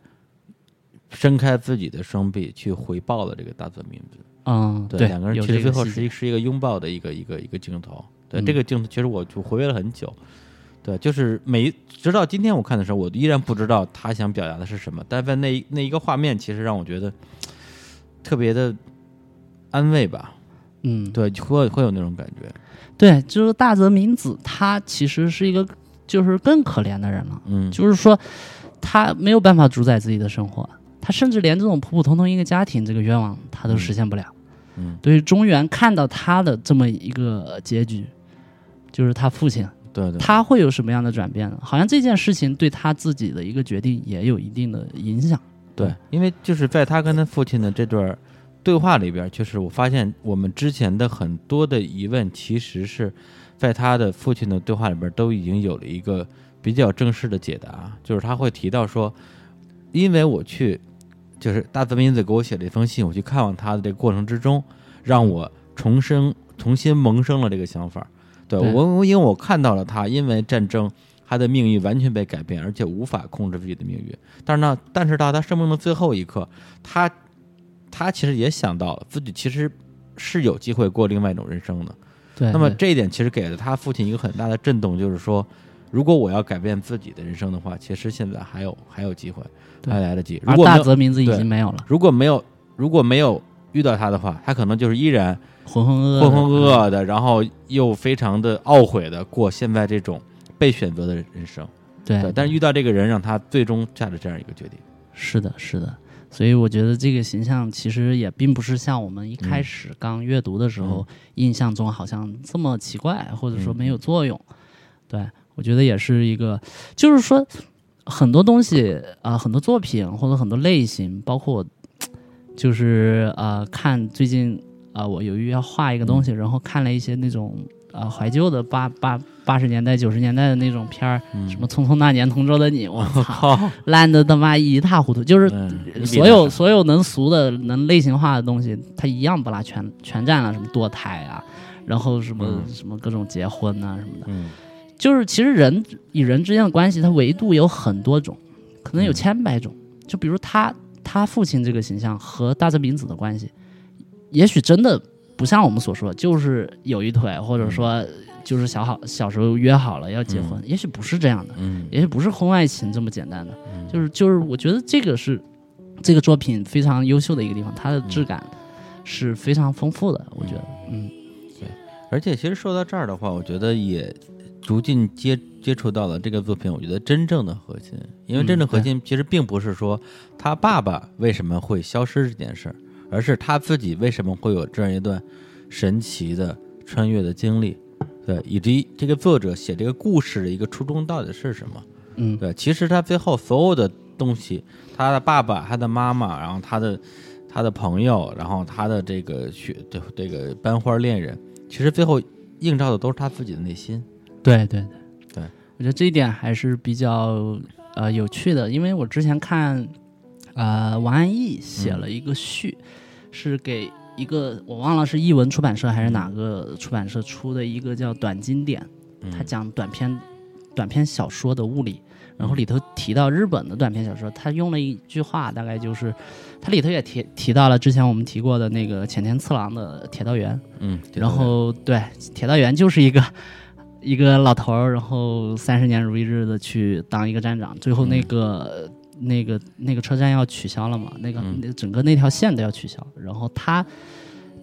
伸开自己的双臂去回报了这个大泽明子。嗯，对，两个人其实最后是一是一个拥抱的一个一个一个镜头。对，嗯这个镜头其实我就回味了很久。对，就是每一直到今天我看的时候，我依然不知道他想表达的是什么，但在那那一个画面，其实让我觉得特别的安慰吧。嗯，对，会会有那种感觉。对，就是大泽明子，他其实是一个就是更可怜的人了，嗯，就是说他没有办法主宰自己的生活，他甚至连这种普普通通一个家庭这个愿望他都实现不了。嗯，对于中原看到他的这么一个结局，就是他父亲，对对，他会有什么样的转变呢？好像这件事情对他自己的一个决定也有一定的影响。对，因为就是在他跟他父亲的这段对话里边，就是我发现我们之前的很多的疑问，其实是在他的父亲的对话里边都已经有了一个比较正式的解答，就是他会提到说，因为我去，就是大泽明子给我写了一封信，我去看望他的这个过程之中，让我重生、重新萌生了这个想法。对对我，我因为我看到了他因为战争，他的命运完全被改变，而且无法控制自己的命运。但是呢，但是到他生命的最后一刻，他他其实也想到了自己其实是有机会过另外一种人生的。对，那么这一点其实给了他父亲一个很大的震动，就是说，如果我要改变自己的人生的话，其实现在还有还有机会，对还来得及。如果大泽名字已经没有了，如果没有如果没有遇到他的话，他可能就是依然浑浑噩浑浑噩噩的，然后又非常的懊悔的过现在这种被选择的人生。对对，但是遇到这个人，让他最终下了这样一个决定。是的，是的，所以我觉得这个形象其实也并不是像我们一开始刚阅读的时候、印象中好像这么奇怪，或者说没有作用。对我觉得也是一个，就是说很多东西啊、很多作品或者很多类型，包括就是呃看最近啊、我由于要画一个东西，然后看了一些那种呃怀旧的八八八十年代九十年代的那种片儿，什么《匆匆那年同桌的你》，我操，靠，烂的他妈一塌糊涂，就是嗯所有所有能俗的、能类型化的东西，它一样不拉全全占了，什么堕胎啊，然后什么、嗯什么各种结婚啊什么的，嗯。就是其实人与人之间的关系，它维度有很多种，可能有嗯。千百种。就比如他他父亲这个形象和大泽明子的关系，也许真的不像我们所说，就是有一腿，或者说就是小好小时候约好了要结婚，也许不是这样的。嗯。也许不是婚外情这么简单的，就是就是，我觉得这个是这个作品非常优秀的一个地方，它的质感是非常丰富的，我觉得，嗯。对。而且其实说到这儿的话，我觉得也逐渐接接触到了这个作品，我觉得真正的核心，因为真正核心其实并不是说他爸爸为什么会消失这件事儿，而是他自己为什么会有这样一段神奇的穿越的经历，对，以及这个作者写这个故事的一个初衷到底是什么。嗯对，其实他最后所有的东西，他的爸爸、他的妈妈，然后他的他的朋友，然后他的这个学这这个班花恋人，其实最后映照的都是他自己的内心。对对对对，我觉得这一点还是比较呃有趣的，因为我之前看呃王安忆写了一个序，是给一个我忘了是译文出版社还是哪个出版社出的一个叫短经典，嗯。他讲短篇短篇小说的物理，然后里头提到日本的短篇小说，他用了一句话，大概就是，它里头也提提到了之前我们提过的那个浅田次郎的铁道员，嗯，然后对铁道员就是一个 一个老头儿，然后三十年如一日的去当一个站长，最后那个、那个那个车站要取消了嘛，那个、嗯。那整个那条线都要取消，然后他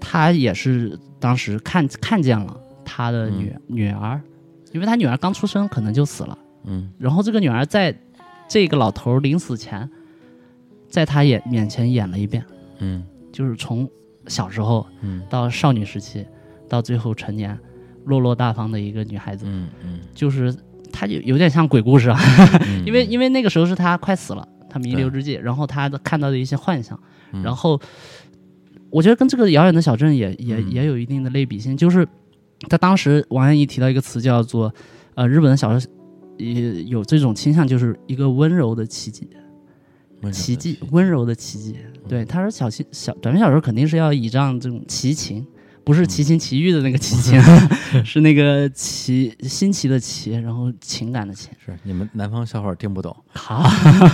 他也是当时看看见了他的女、女儿，因为他女儿刚出生可能就死了。嗯。然后这个女儿在这个老头儿临死前，在他眼面前演了一遍，嗯。就是从小时候嗯。到少女时期，到最后成年，落落大方的一个女孩子，嗯嗯。就是她有有点像鬼故事啊，嗯，因为因为那个时候是他快死了，他弥留之际，然后他的看到的一些幻想，嗯。然后我觉得跟这个遥远的小镇也也嗯。也有一定的类比性，就是他当时王安忆提到一个词叫做呃日本的小说也有这种倾向，就是一个温柔的奇迹，奇迹，温柔的奇迹。对，他说小奇小短篇小说肯定是要倚仗这种奇情，不是奇情奇遇的那个奇情，是那个奇新奇的奇，然后情感的情。是你们南方笑话听不懂。好，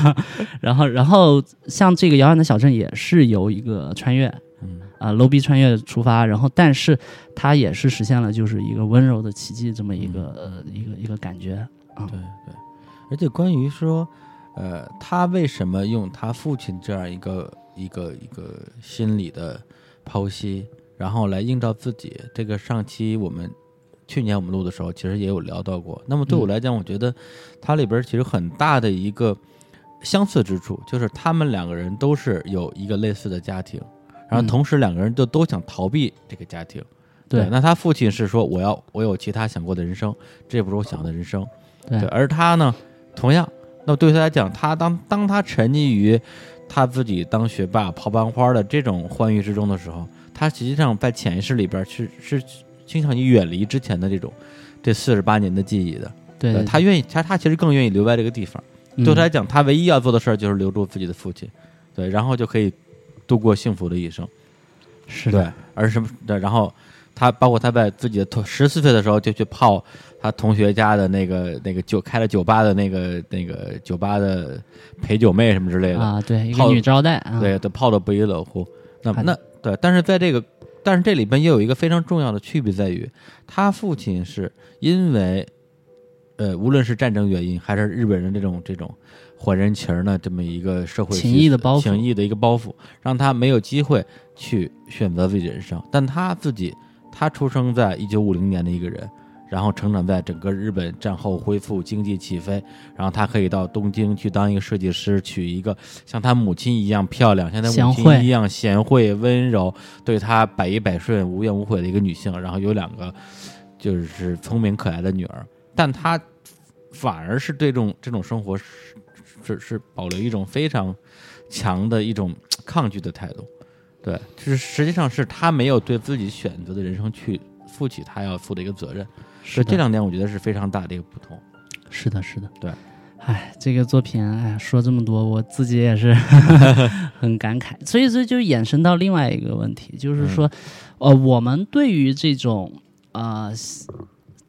然后然后像这个遥远的小镇也是由一个穿越。嗯啊、楼逼穿越出发，然后但是它也是实现了就是一个温柔的奇迹这么一个、呃一个一个感觉啊。对对，而且关于说，呃，他为什么用他父亲这样一个一个一个心理的剖析，然后来映照自己，这个上期我们去年我们录的时候，其实也有聊到过。那么对我嗯来讲，我觉得它里边其实很大的一个相似之处，就是他们两个人都是有一个类似的家庭，然后嗯同时两个人就都想逃避这个家庭。对那他父亲是说我要我有其他想过的人生，这不是我想要的人生。对对，而他呢，同样，那对他来讲，他当当他沉溺于他自己当学霸、跑班花的这种欢愉之中的时候，他实际上在潜意识里边是是倾向于远离之前的这种这四十八年的记忆的。对对，他愿意，他他其实更愿意留在这个地方。嗯对他来讲，他唯一要做的事儿就是留住自己的父亲，对，然后就可以度过幸福的一生。是的对，而什么对，然后他包括他在自己的同十四岁的时候就去泡他同学家的那个那个酒开了酒吧的那个那个酒吧的陪酒妹什么之类的，啊，对，一个泡女招待啊，对，都泡的不亦乐乎。那那对，但是在这个，但是这里边也有一个非常重要的区别在于，他父亲是因为，呃，无论是战争原因，还是日本人这种这种还人情儿呢这么一个社会情习谊的包袱情谊的一个包袱，让他没有机会去选择自己人生。但他自己，他出生在一九五零年的一个人，然后成长在整个日本战后恢复经济起飞，然后他可以到东京去当一个设计师，娶一个像他母亲一样漂亮，像他母亲一样贤惠温柔，对他百依百顺、无怨无悔的一个女性，然后有两个就是聪明可爱的女儿，但他反而是对这种这种生活是是是保留一种非常强的一种抗拒的态度。对，就是实际上是他没有对自己选择的人生去负起他要负的一个责任。是的这两点我觉得是非常大的一个不同。是的，是的，对。哎，这个作品，哎，说这么多，我自己也是 很感慨。所以这就衍生到另外一个问题，就是说，呃，我们对于这种呃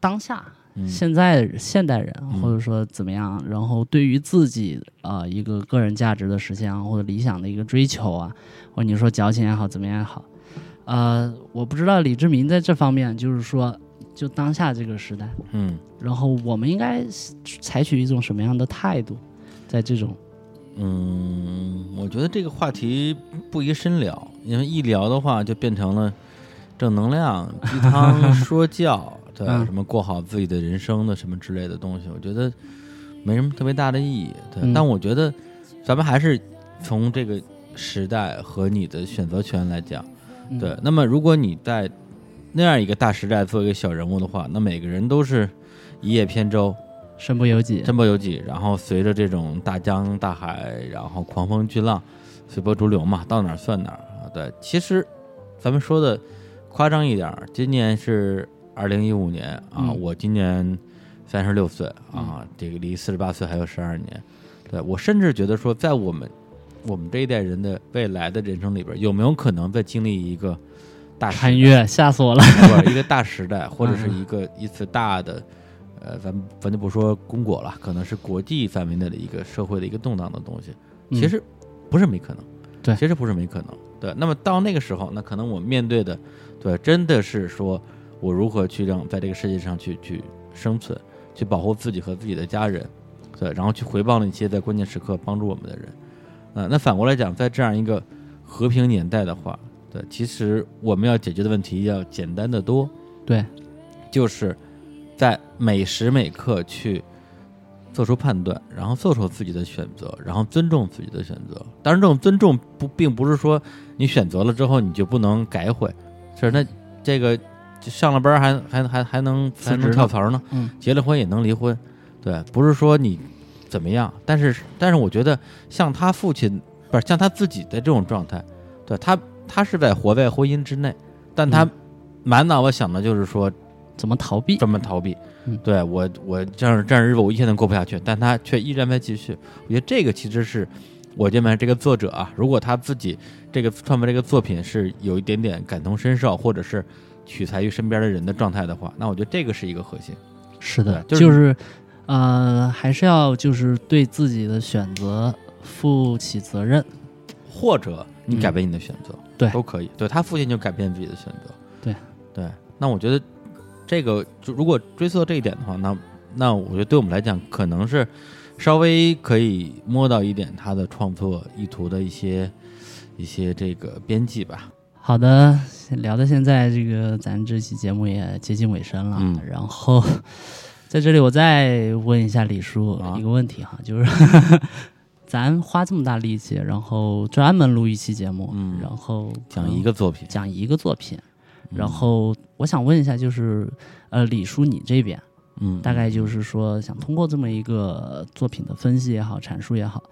当下嗯现在现代人，嗯或者说怎么样，然后对于自己啊、呃一个个人价值的实现啊，或者理想的一个追求啊，或者你说矫情也好，怎么样也好，呃，我不知道李志明在这方面，就是说，就当下这个时代，嗯然后我们应该采取一种什么样的态度，在这种嗯，我觉得这个话题不宜深聊，因为一聊的话就变成了正能量、鸡汤 说教，对，嗯什么过好自己的人生的什么之类的东西，我觉得没什么特别大的意义。对，嗯但我觉得咱们还是从这个时代和你的选择权来讲，嗯对。那么如果你在那样一个大时代做一个小人物的话，那每个人都是一叶扁舟，身不由己，身不由己，然后随着这种大江大海，然后狂风巨浪，随波逐流嘛，到哪儿算哪儿啊。对，其实咱们说的夸张一点儿，今年是二零一五年啊，嗯我今年三十六岁啊，这个离四十八岁还有十二年。对我甚至觉得说，在我们我们这一代人的未来的人生里边，有没有可能再经历一个大穿越，吓死我了。一个大时代，或者是嗯。一个一次大的，呃，咱咱就不说公果了，可能是国际范围内的一个社会的一个动荡的东西，嗯。其实不是没可能，对。其实不是没可能，对。那么到那个时候，那可能我面对的，对，真的是说我如何去让在这个世界上去去生存，去保护自己和自己的家人，对，然后去回报那些在关键时刻帮助我们的人，啊、那反过来讲，在这样一个和平年代的话，对，其实我们要解决的问题要简单的多，对，就是在每时每刻去做出判断，然后做出自己的选择，然后尊重自己的选择。当然，这种尊重不并不是说你选择了之后你就不能改悔，是那这个上了班还还还还能还能跳槽呢，嗯，结了婚也能离婚，对，不是说你怎么样，但是但是我觉得像他父亲不是像他自己的这种状态，对他他是在活在婚姻之内，但他嗯满脑子想的就是说怎么逃避？怎么逃避。嗯对我，我这样这样日子我一天都过不下去，但他却依然在继续。我觉得这个其实是我认为这个作者啊，如果他自己这个创作这个作品是有一点点感同身受，或者是取材于身边的人的状态的话，那我觉得这个是一个核心。是的，就是就是呃，还是要就是对自己的选择负起责任。或者你嗯改变你的选择，对都可以。对他父亲就改变自己的选择，对对。那我觉得这个就如果追溯到这一点的话，那那我觉得对我们来讲，可能是稍微可以摸到一点他的创作意图的一些一些这个边际吧。好的，聊到现在，这个咱这期节目也接近尾声了。嗯然后在这里，我再问一下李叔啊一个问题哈，就是 咱花这么大力气，然后专门录一期节目，嗯然后讲一个作品，讲一个作品，嗯然后我想问一下，就是呃，李叔你这边嗯，大概就是说，想通过这么一个作品的分析也好，阐述也好，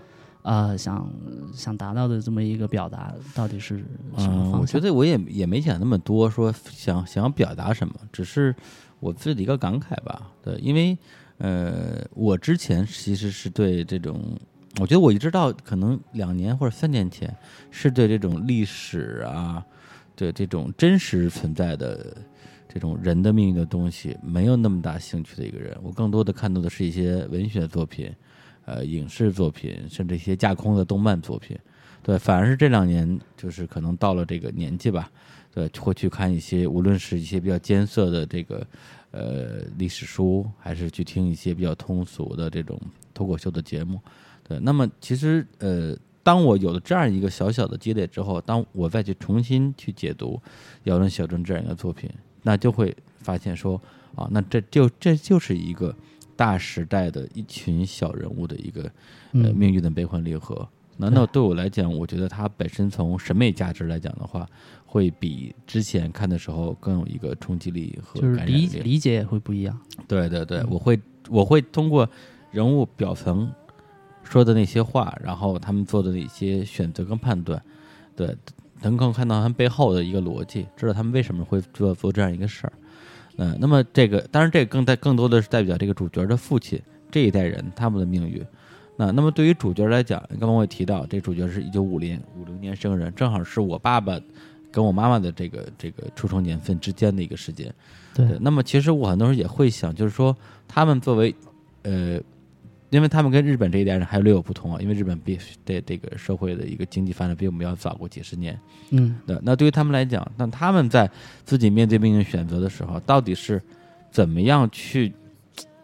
呃，想想达到的这么一个表达，到底是什么嗯，方向？我觉得我也也没想那么多，说想想要表达什么，只是我自己的一个感慨吧。对，因为呃，我之前其实是对这种，我觉得我一直到可能两年或者三年前，是对这种历史啊，对这种真实存在的这种人的命运的东西没有那么大兴趣的一个人。我更多的看到的是一些文学作品。呃，影视作品，甚至一些架空的动漫作品，对，反而是这两年，就是可能到了这个年纪吧，对，会去看一些，无论是一些比较艰涩的这个呃历史书，还是去听一些比较通俗的这种脱口秀的节目，对。那么其实呃，当我有了这样一个小小的积累之后，当我再去重新去解读《姚伦小镇》这样一个作品，那就会发现说，啊，那这就这就是一个大时代的一群小人物的一个呃嗯命运的悲欢离合。难道对我来讲，我觉得它本身从审美价值来讲的话，会比之前看的时候更有一个冲击力和就是感染力。理理解也会不一样。对对对，嗯我会我会通过人物表层说的那些话，然后他们做的那些选择跟判断，对，能够看到他们背后的一个逻辑，知道他们为什么会做做这样一个事儿。嗯、那么这个当然这个更代更多的是代表这个主角的父亲这一代人他们的命运。那那么对于主角来讲，刚刚我也提到，这主角是一九五零五零年生人，正好是我爸爸跟我妈妈的这个这个出生年份之间的一个时间。对对，那么其实我很多时候也会想，就是说他们作为呃，因为他们跟日本这一代人还略有不同啊，因为日本比这这个社会的一个经济发展比我们要早过几十年。嗯对，那对于他们来讲，那他们在自己面对命运选择的时候，到底是怎么样去，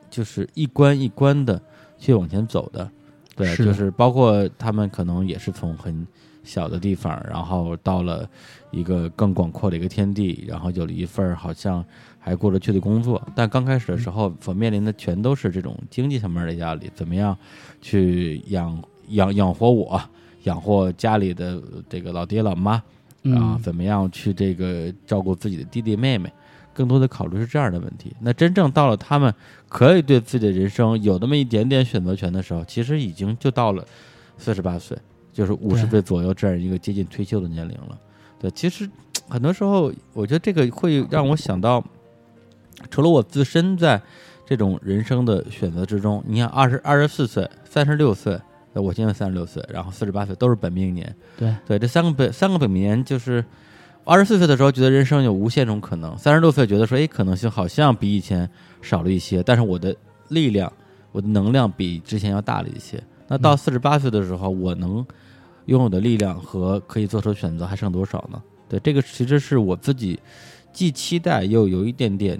就是一关一关的去往前走的？对，是就是包括他们可能也是从很小的地方，然后到了一个更广阔的一个天地，然后有了一份儿好像还过得去的工作，但刚开始的时候所面临的全都是这种经济上面的压力，怎么样去养养养活我，养活家里的这个老爹老妈。啊嗯，怎么样去这个照顾自己的弟弟妹妹，更多的考虑是这样的问题。那真正到了他们可以对自己的人生有那么一点点选择权的时候，其实已经就到了四十八岁，就是五十岁左右这样一个接近退休的年龄了。对，其实很多时候，我觉得这个会让我想到，除了我自身在这种人生的选择之中，你看二十二十四岁、三十六岁，呃我现在三十六岁，然后四十八岁都是本命年。对，对，这三个本三个本命年就是二十四岁的时候觉得人生有无限种可能，三十六岁觉得说，哎，可能性好像比以前少了一些，但是我的力量、我的能量比之前要大了一些。那到嗯四十八岁的时候，我能拥有的力量和可以做出选择还剩多少呢？对，这个其实是我自己既期待又有一点点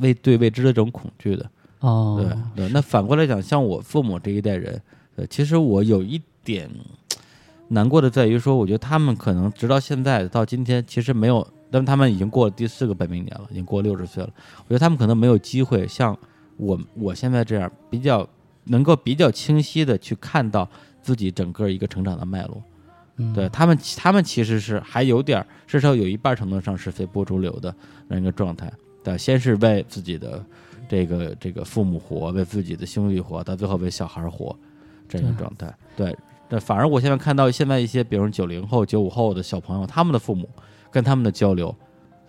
未对未知的这种恐惧的。哦，对对，那反过来讲，像我父母这一代人，呃，其实我有一点难过的在于说，我觉得他们可能直到现在到今天，其实没有，但他们已经过了第四个本命年了，已经过六十岁了。我觉得他们可能没有机会像我我现在这样比较能够比较清晰的去看到自己整个一个成长的脉络。嗯对他们，他们其实是还有点儿，至少有一半程度上是随波逐流的那一个状态。对，先是为自己的这个这个父母活，为自己的兄弟活，到最后为小孩儿活，这种状态。对，那反而我现在看到现在一些，比如九零后、九五后的小朋友，他们的父母跟他们的交流，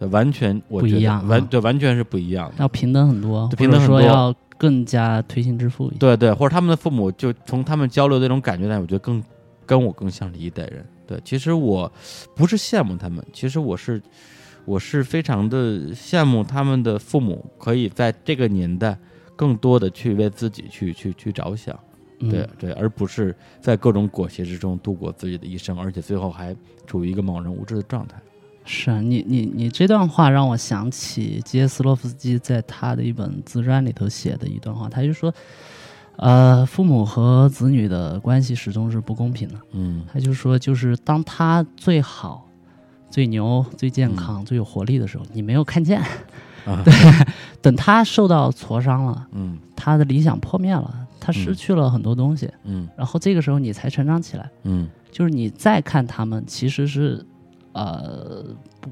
完全我觉得不一样啊完对完全是不一样的。要平等很多，平等很多说要更加推心置腹一些。对对，或者他们的父母就从他们交流的那种感觉来，我觉得更跟我更像是一代人。对，其实我不是羡慕他们，其实我是我是非常的羡慕他们的父母可以在这个年代更多的去为自己去去去着想，嗯对对，而不是在各种裹挟之中度过自己的一生，而且最后还处于一个茫然无知的状态。是啊你你你这段话让我想起杰斯洛夫斯基在他的一本自传里头写的一段话，他就说，呃，父母和子女的关系始终是不公平的。嗯他就说，就是当他最好、最牛、最健康、最有活力的时候，你没有看见；啊，等他受到挫伤了，嗯。他的理想破灭了，他失去了很多东西，嗯。然后这个时候你才成长起来。嗯。就是你再看他们，其实是，呃，不，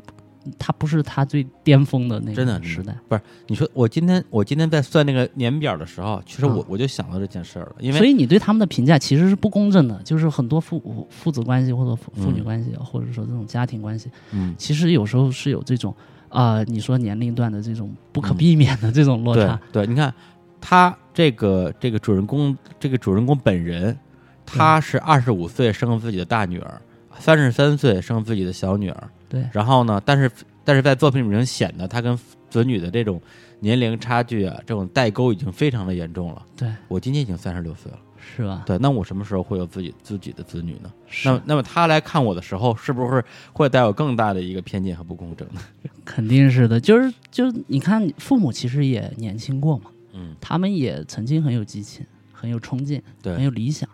他不是他最巅峰的那真的个时代。不是你说我今天我今天在算那个年表的时候，其实我、啊我就想到这件事儿了，因为所以你对他们的评价其实是不公正的，就是很多父父子关系或者父父女嗯关系，或者说这种家庭关系，嗯其实有时候是有这种啊、你说年龄段的这种不可避免的这种落对差。对，你看他这个这个主人公，这个主人公本人，他是二十五岁生自己的大女儿，三十三岁生自己的小女儿，对然后呢，但是但是在作品里面显得他跟子女的这种年龄差距啊，这种代沟已经非常的严重了。对，我今年已经三十六岁了，是吧？对，那我什么时候会有自己自己的子女呢？是那那么他来看我的时候，是不是会带有更大的一个偏见和不公正呢？肯定是的，就是就是你看，父母其实也年轻过嘛，嗯，他们也曾经很有激情，很有冲劲，对很，有理想，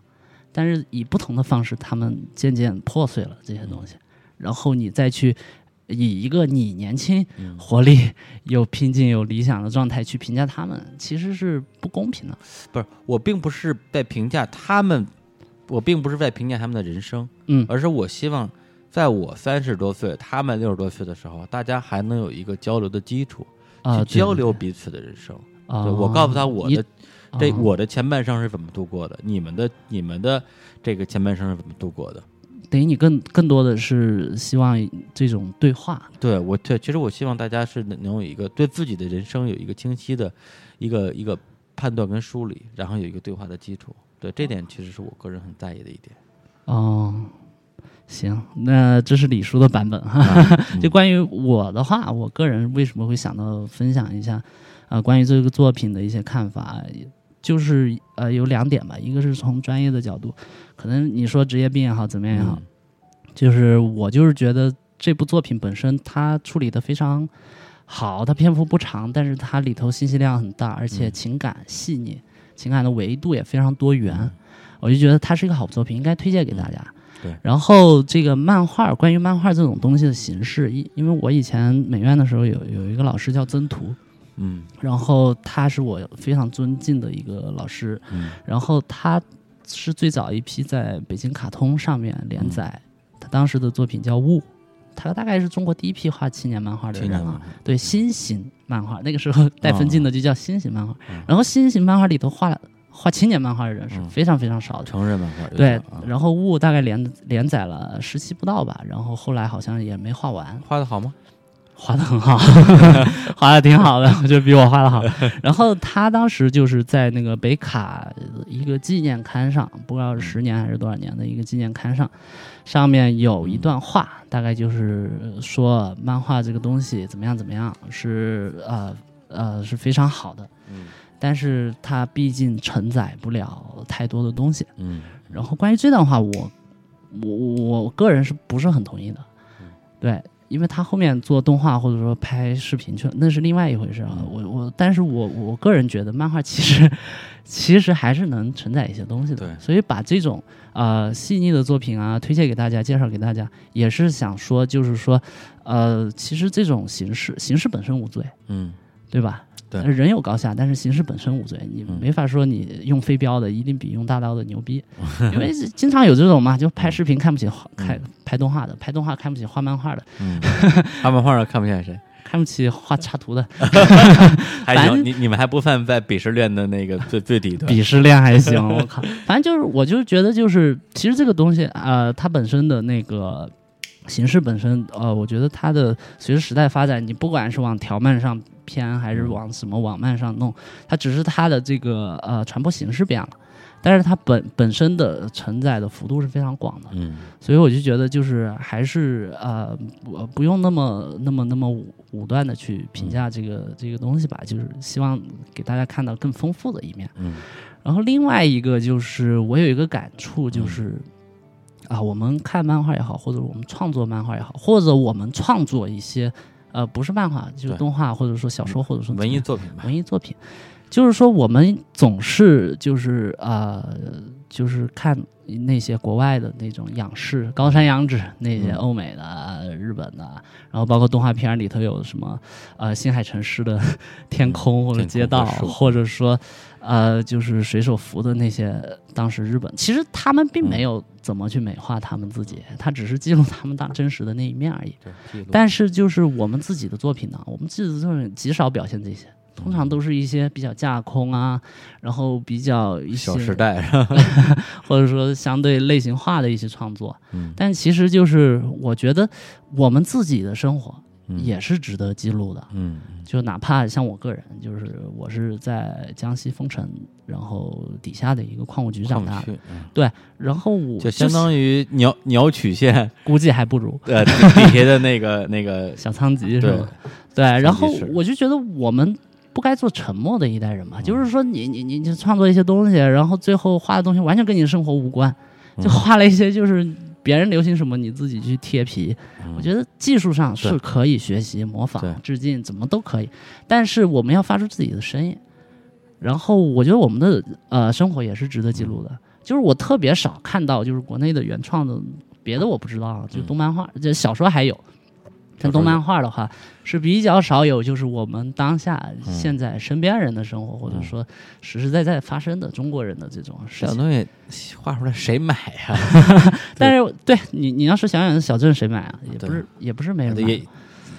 但是以不同的方式，他们渐渐破碎了这些东西。然后你再去以一个你年轻、嗯活力、有拼劲、有理想的状态去评价他们，其实是不公平的。不是，我并不是在评价他们，我并不是在评价他们的人生，嗯而是我希望，在我三十多岁，他们六十多岁的时候，大家还能有一个交流的基础，啊，去交流彼此的人生。啊，对我告诉他我的这啊我的前半生是怎么度过的，你们的你们的这个前半生是怎么度过的？等于你更更多的是希望这种对话，对我对，其实我希望大家是能能有一个对自己的人生有一个清晰的一个一个判断跟梳理，然后有一个对话的基础。对这点，其实是我个人很在意的一点。哦，行，那这是李叔的版本哈。啊 就关于我的话，我个人为什么会想到分享一下，呃，关于这个作品的一些看法，就是呃有两点吧，一个是从专业的角度，可能你说职业病也好，怎么样也好，嗯。就是我就是觉得这部作品本身它处理的非常好，它篇幅不长，但是它里头信息量很大，而且嗯。情感细腻，情感的维度也非常多元，我就觉得它是一个好作品，应该推荐给大家。对。然后这个漫画，关于漫画这种东西的形式，因因为我以前美院的时候有有一个老师叫曾图，嗯。然后他是我非常尊敬的一个老师，嗯。然后他是最早一批在北京卡通上面连载，他当时的作品叫《雾》，他大概是中国第一批画青年漫画的人啊。对新型漫画，那个时候带分镜的就叫新型漫画，嗯。然后新型漫画里头画画青年漫画的人是嗯。非常非常少的。成人漫画对然后雾大概连连载了十期不到吧，然后后来好像也没画完，画的好吗？画的很好，画的挺好的，我觉得比我画的好。然后他当时就是在那个北卡一个纪念刊上，不知道是十年还是多少年的一个纪念刊上，上面有一段话，大概就是说漫画这个东西怎么样怎么样，是呃呃是非常好的，嗯但是它毕竟承载不了太多的东西。嗯然后关于这段话，我我我个人是不是很同意的？对，因为他后面做动画或者说拍视频去了，那是另外一回事啊。我我，但是我我个人觉得漫画其实 其实还是能承载一些东西的。对所以把这种呃细腻的作品啊推荐给大家，介绍给大家，也是想说，就是说，呃，其实这种形式形式本身无罪，嗯对吧？对。人有高下，但是形式本身无罪，你嗯。没法说你用飞镖的一定比用大刀的牛逼，因为经常有这种嘛，就拍视频看不起画开拍动画的，拍动画看不起画漫画的，嗯，画漫画的看不起谁，看不起画插图的，还反行，你你们还不犯在鄙视链的那个最最底端。鄙视链还行，我靠，反正就是我就觉得就是其实这个东西呃，它本身的那个。形式本身，呃，我觉得它的随着时代发展，你不管是往条漫上偏，还是往什么网漫上弄，它只是它的这个呃传播形式变了，但是它本本身的承载的幅度是非常广的，嗯。所以我就觉得就是还是呃不不用那么那么那么武武断的去评价这个这个东西吧，就是希望给大家看到更丰富的一面。嗯。然后另外一个就是我有一个感触，就是、啊，我们看漫画也好，或者我们创作漫画也好，或者我们创作一些呃不是漫画，就是动画或者说小说，或者说文艺作品吧。文艺作品，就是说我们总是就是呃就是看那些国外的那种仰视高山仰止那些嗯欧美的、日本的，然后包括动画片里头有什么呃新海诚式的 天空或者街道，或者说呃就是水手服的那些当时日本，其实他们并没有怎么去美化他们自己，他只是记录他们当真实的那一面而已。对，但是就是我们自己的作品呢，我们自己的作品极少表现这些，通常都是一些比较架空啊，然后比较一些小时代是吧？或者说相对类型化的一些创作。嗯但其实就是我觉得我们自己的生活嗯也是值得记录的，嗯就哪怕像我个人，就是我是在江西丰城，然后底下的一个矿务局长大。的，矿区，嗯。然后我就相当于鸟鸟曲线。估计还不如。呃底底下的那个那个 小仓吉是对吧？对，然后我就觉得我们不该做沉默的一代人嘛，嗯。就是说你你你你创作一些东西，然后最后画的东西完全跟你生活无关，就嗯。画了一些就是别人流行什么你自己去贴皮。我觉得技术上是可以学习、模仿、致敬，怎么都可以，但是我们要发出自己的声音。然后我觉得我们的呃生活也是值得记录的，就是我特别少看到就是国内的原创的，别的我不知道啊，就嗯。动漫画、就小说还有，但动漫画的话是比较少有，就是我们当下嗯现在身边人的生活，或者说实实在在发生的中国人的这种事情。这种东西画出来谁买呀？但是对你，你要是想想小镇谁买啊？也不是，也不是没人买。也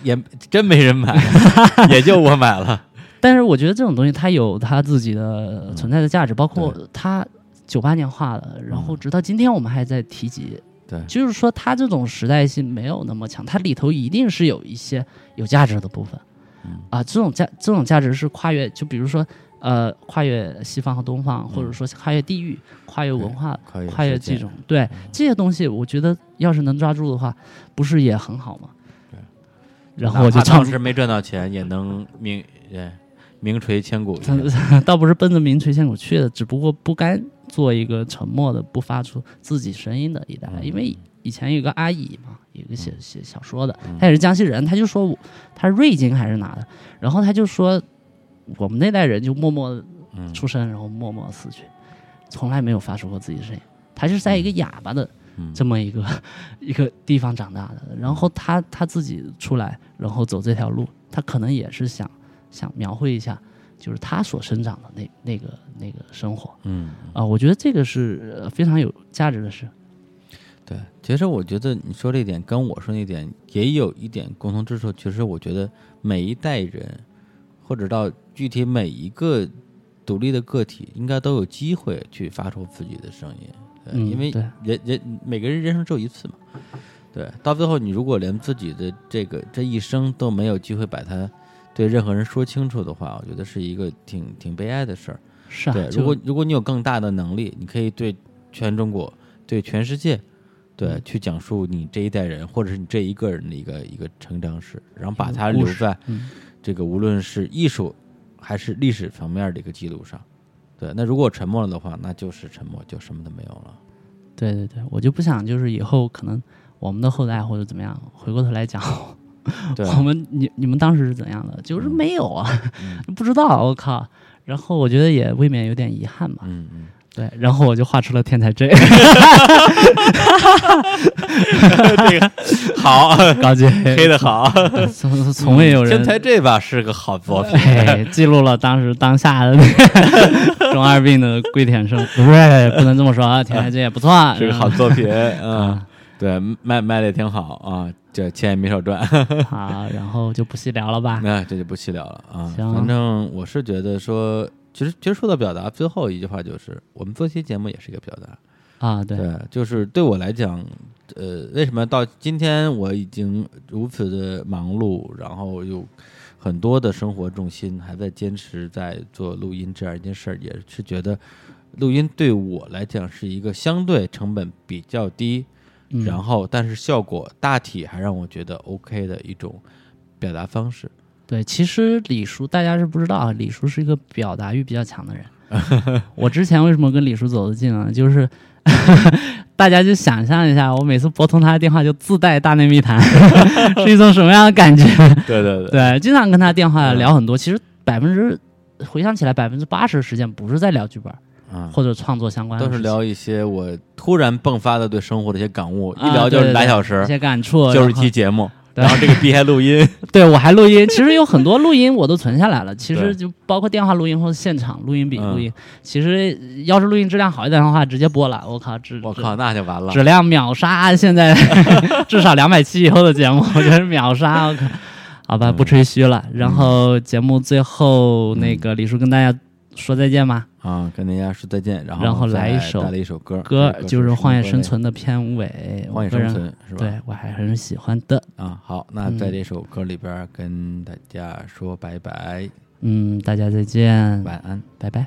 也真没人买，也就我买了。但是我觉得这种东西它有它自己的存在的价值，包括它九八年画的，然后直到今天我们还在提及。对就是说它这种时代性没有那么强，它里头一定是有一些有价值的部分。嗯啊，这种价这种价值是跨越，就比如说呃，跨越西方和东方，或者说跨越地域、跨越文化、跨越跨越这种对这些东西，我觉得要是能抓住的话，不是也很好吗？对。然后我就当时没赚到钱，也能名也名垂千古。他 倒不是奔着名垂千古去的，只不过不甘做一个沉默的、不发出自己声音的一代。嗯因为以前有个阿姨嘛，有一个写写小说的嗯，她也是江西人，她就说我她是瑞金还是哪的，然后她就说我们那代人就默默嗯出生，然后默默死去，从来没有发出过自己的声音。他是在一个哑巴的嗯这么一个 一个地方长大的，然后他他自己出来，然后走这条路，他可能也是想想描绘一下，就是他所生长的那那个那个生活嗯，啊、我觉得这个是呃非常有价值的事。对。其实我觉得你说这点跟我说那点也有一点共同之处。其实我觉得每一代人，或者到具体每一个独立的个体，应该都有机会去发出自己的声音。对，嗯因为人人每个人人生只有一次嘛。对，到最后你如果连自己的这个这一生都没有机会把它对任何人说清楚的话，我觉得是一个挺挺悲哀的事儿。是啊，对，如果如果你有更大的能力，你可以对全中国、对全世界，对、嗯去讲述你这一代人或者是你这一个人的一个一个成长史，然后把它留在嗯这个无论是艺术还是历史层面的一个记录上。对，那如果沉默了的话，那就是沉默，就什么都没有了。对对对，我就不想就是以后可能我们的后代或者怎么样，回过头来讲，对，我们你你们当时是怎样的，就是没有啊，嗯。不知道，我靠。然后我觉得也未免有点遗憾吧。嗯嗯，对，然后我就画出了天才 J，这个好，高级。黑的好，从从未有人天才 J 吧是个好作品。哎，记录了当时当下的那个中二病的跪舔声，不是不能这么说啊，天才 J 也不错，是个好作品，嗯。啊，对，卖卖的也挺好啊，这钱也没少赚。好，然后就不细聊了吧。那这就不细聊了啊。行反正我是觉得说，其实其实说到表达，最后一句话就是，我们做期节目也是一个表达。啊，对，对，就是对我来讲，呃，为什么到今天我已经如此的忙碌，然后有很多的生活重心还在坚持在做录音这样一件事儿，也是觉得录音对我来讲是一个相对成本比较低，嗯然后但是效果大体还让我觉得 OK 的一种表达方式。对，其实李叔大家是不知道啊，李叔是一个表达欲比较强的人。我之前为什么跟李叔走得近啊？就是 大家就想象一下，我每次拨通他的电话就自带大内密谈，是一种什么样的感觉？对对对，对，经常跟他电话嗯聊很多，其实百分之回想起来，百分之八十的时间不是在聊剧本啊，或者创作相关的都，是聊一些我突然迸发的对生活的一些感悟，啊一聊就是俩小时一，些感触，就是一期节目，对然后这个 B 还录音，对我还录音，其实有很多录音我都存下来了。其实就包括电话录音或者现场录音笔嗯录音，其实要是录音质量好一点的话，直接播了。我靠，质我靠，那就完了质。量秒杀现在 至少两百期以后的节目，我觉得是秒杀。我靠，好吧，嗯不吹嘘了。然后节目最后那个李叔跟大家说再见吧。啊，跟大家说再见，然后然后来一首带来一首歌，歌就是《荒野生存》的片尾，荒野生存是吧？对我还很喜欢的。啊，好，那嗯在这首歌里边跟大家说拜拜，嗯，大家再见，晚安。拜拜。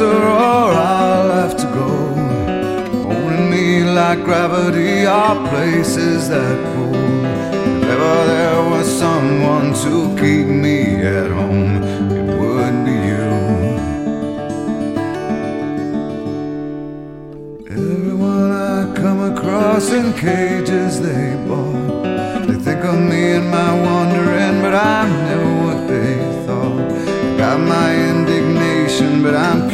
Closer or I'll have to go. Holding me like gravity are places that pull. If ever there was someone to keep me at home, it would be you. Everyone I come across in cages they bought. They think of me and my wandering, but I'm never what they thought. Got my indignation, but I'm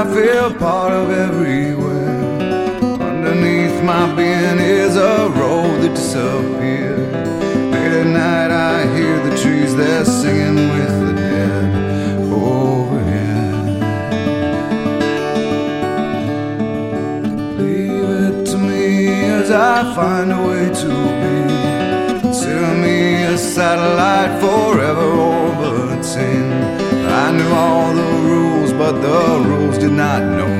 I feel part of everywhere. Underneath my being is a road that disappeared. Late at night, I hear the trees, they're singing with the dead overhead. Leave it to me as I find a way to be. Consider me a satellite forever orbiting. The rules did not know.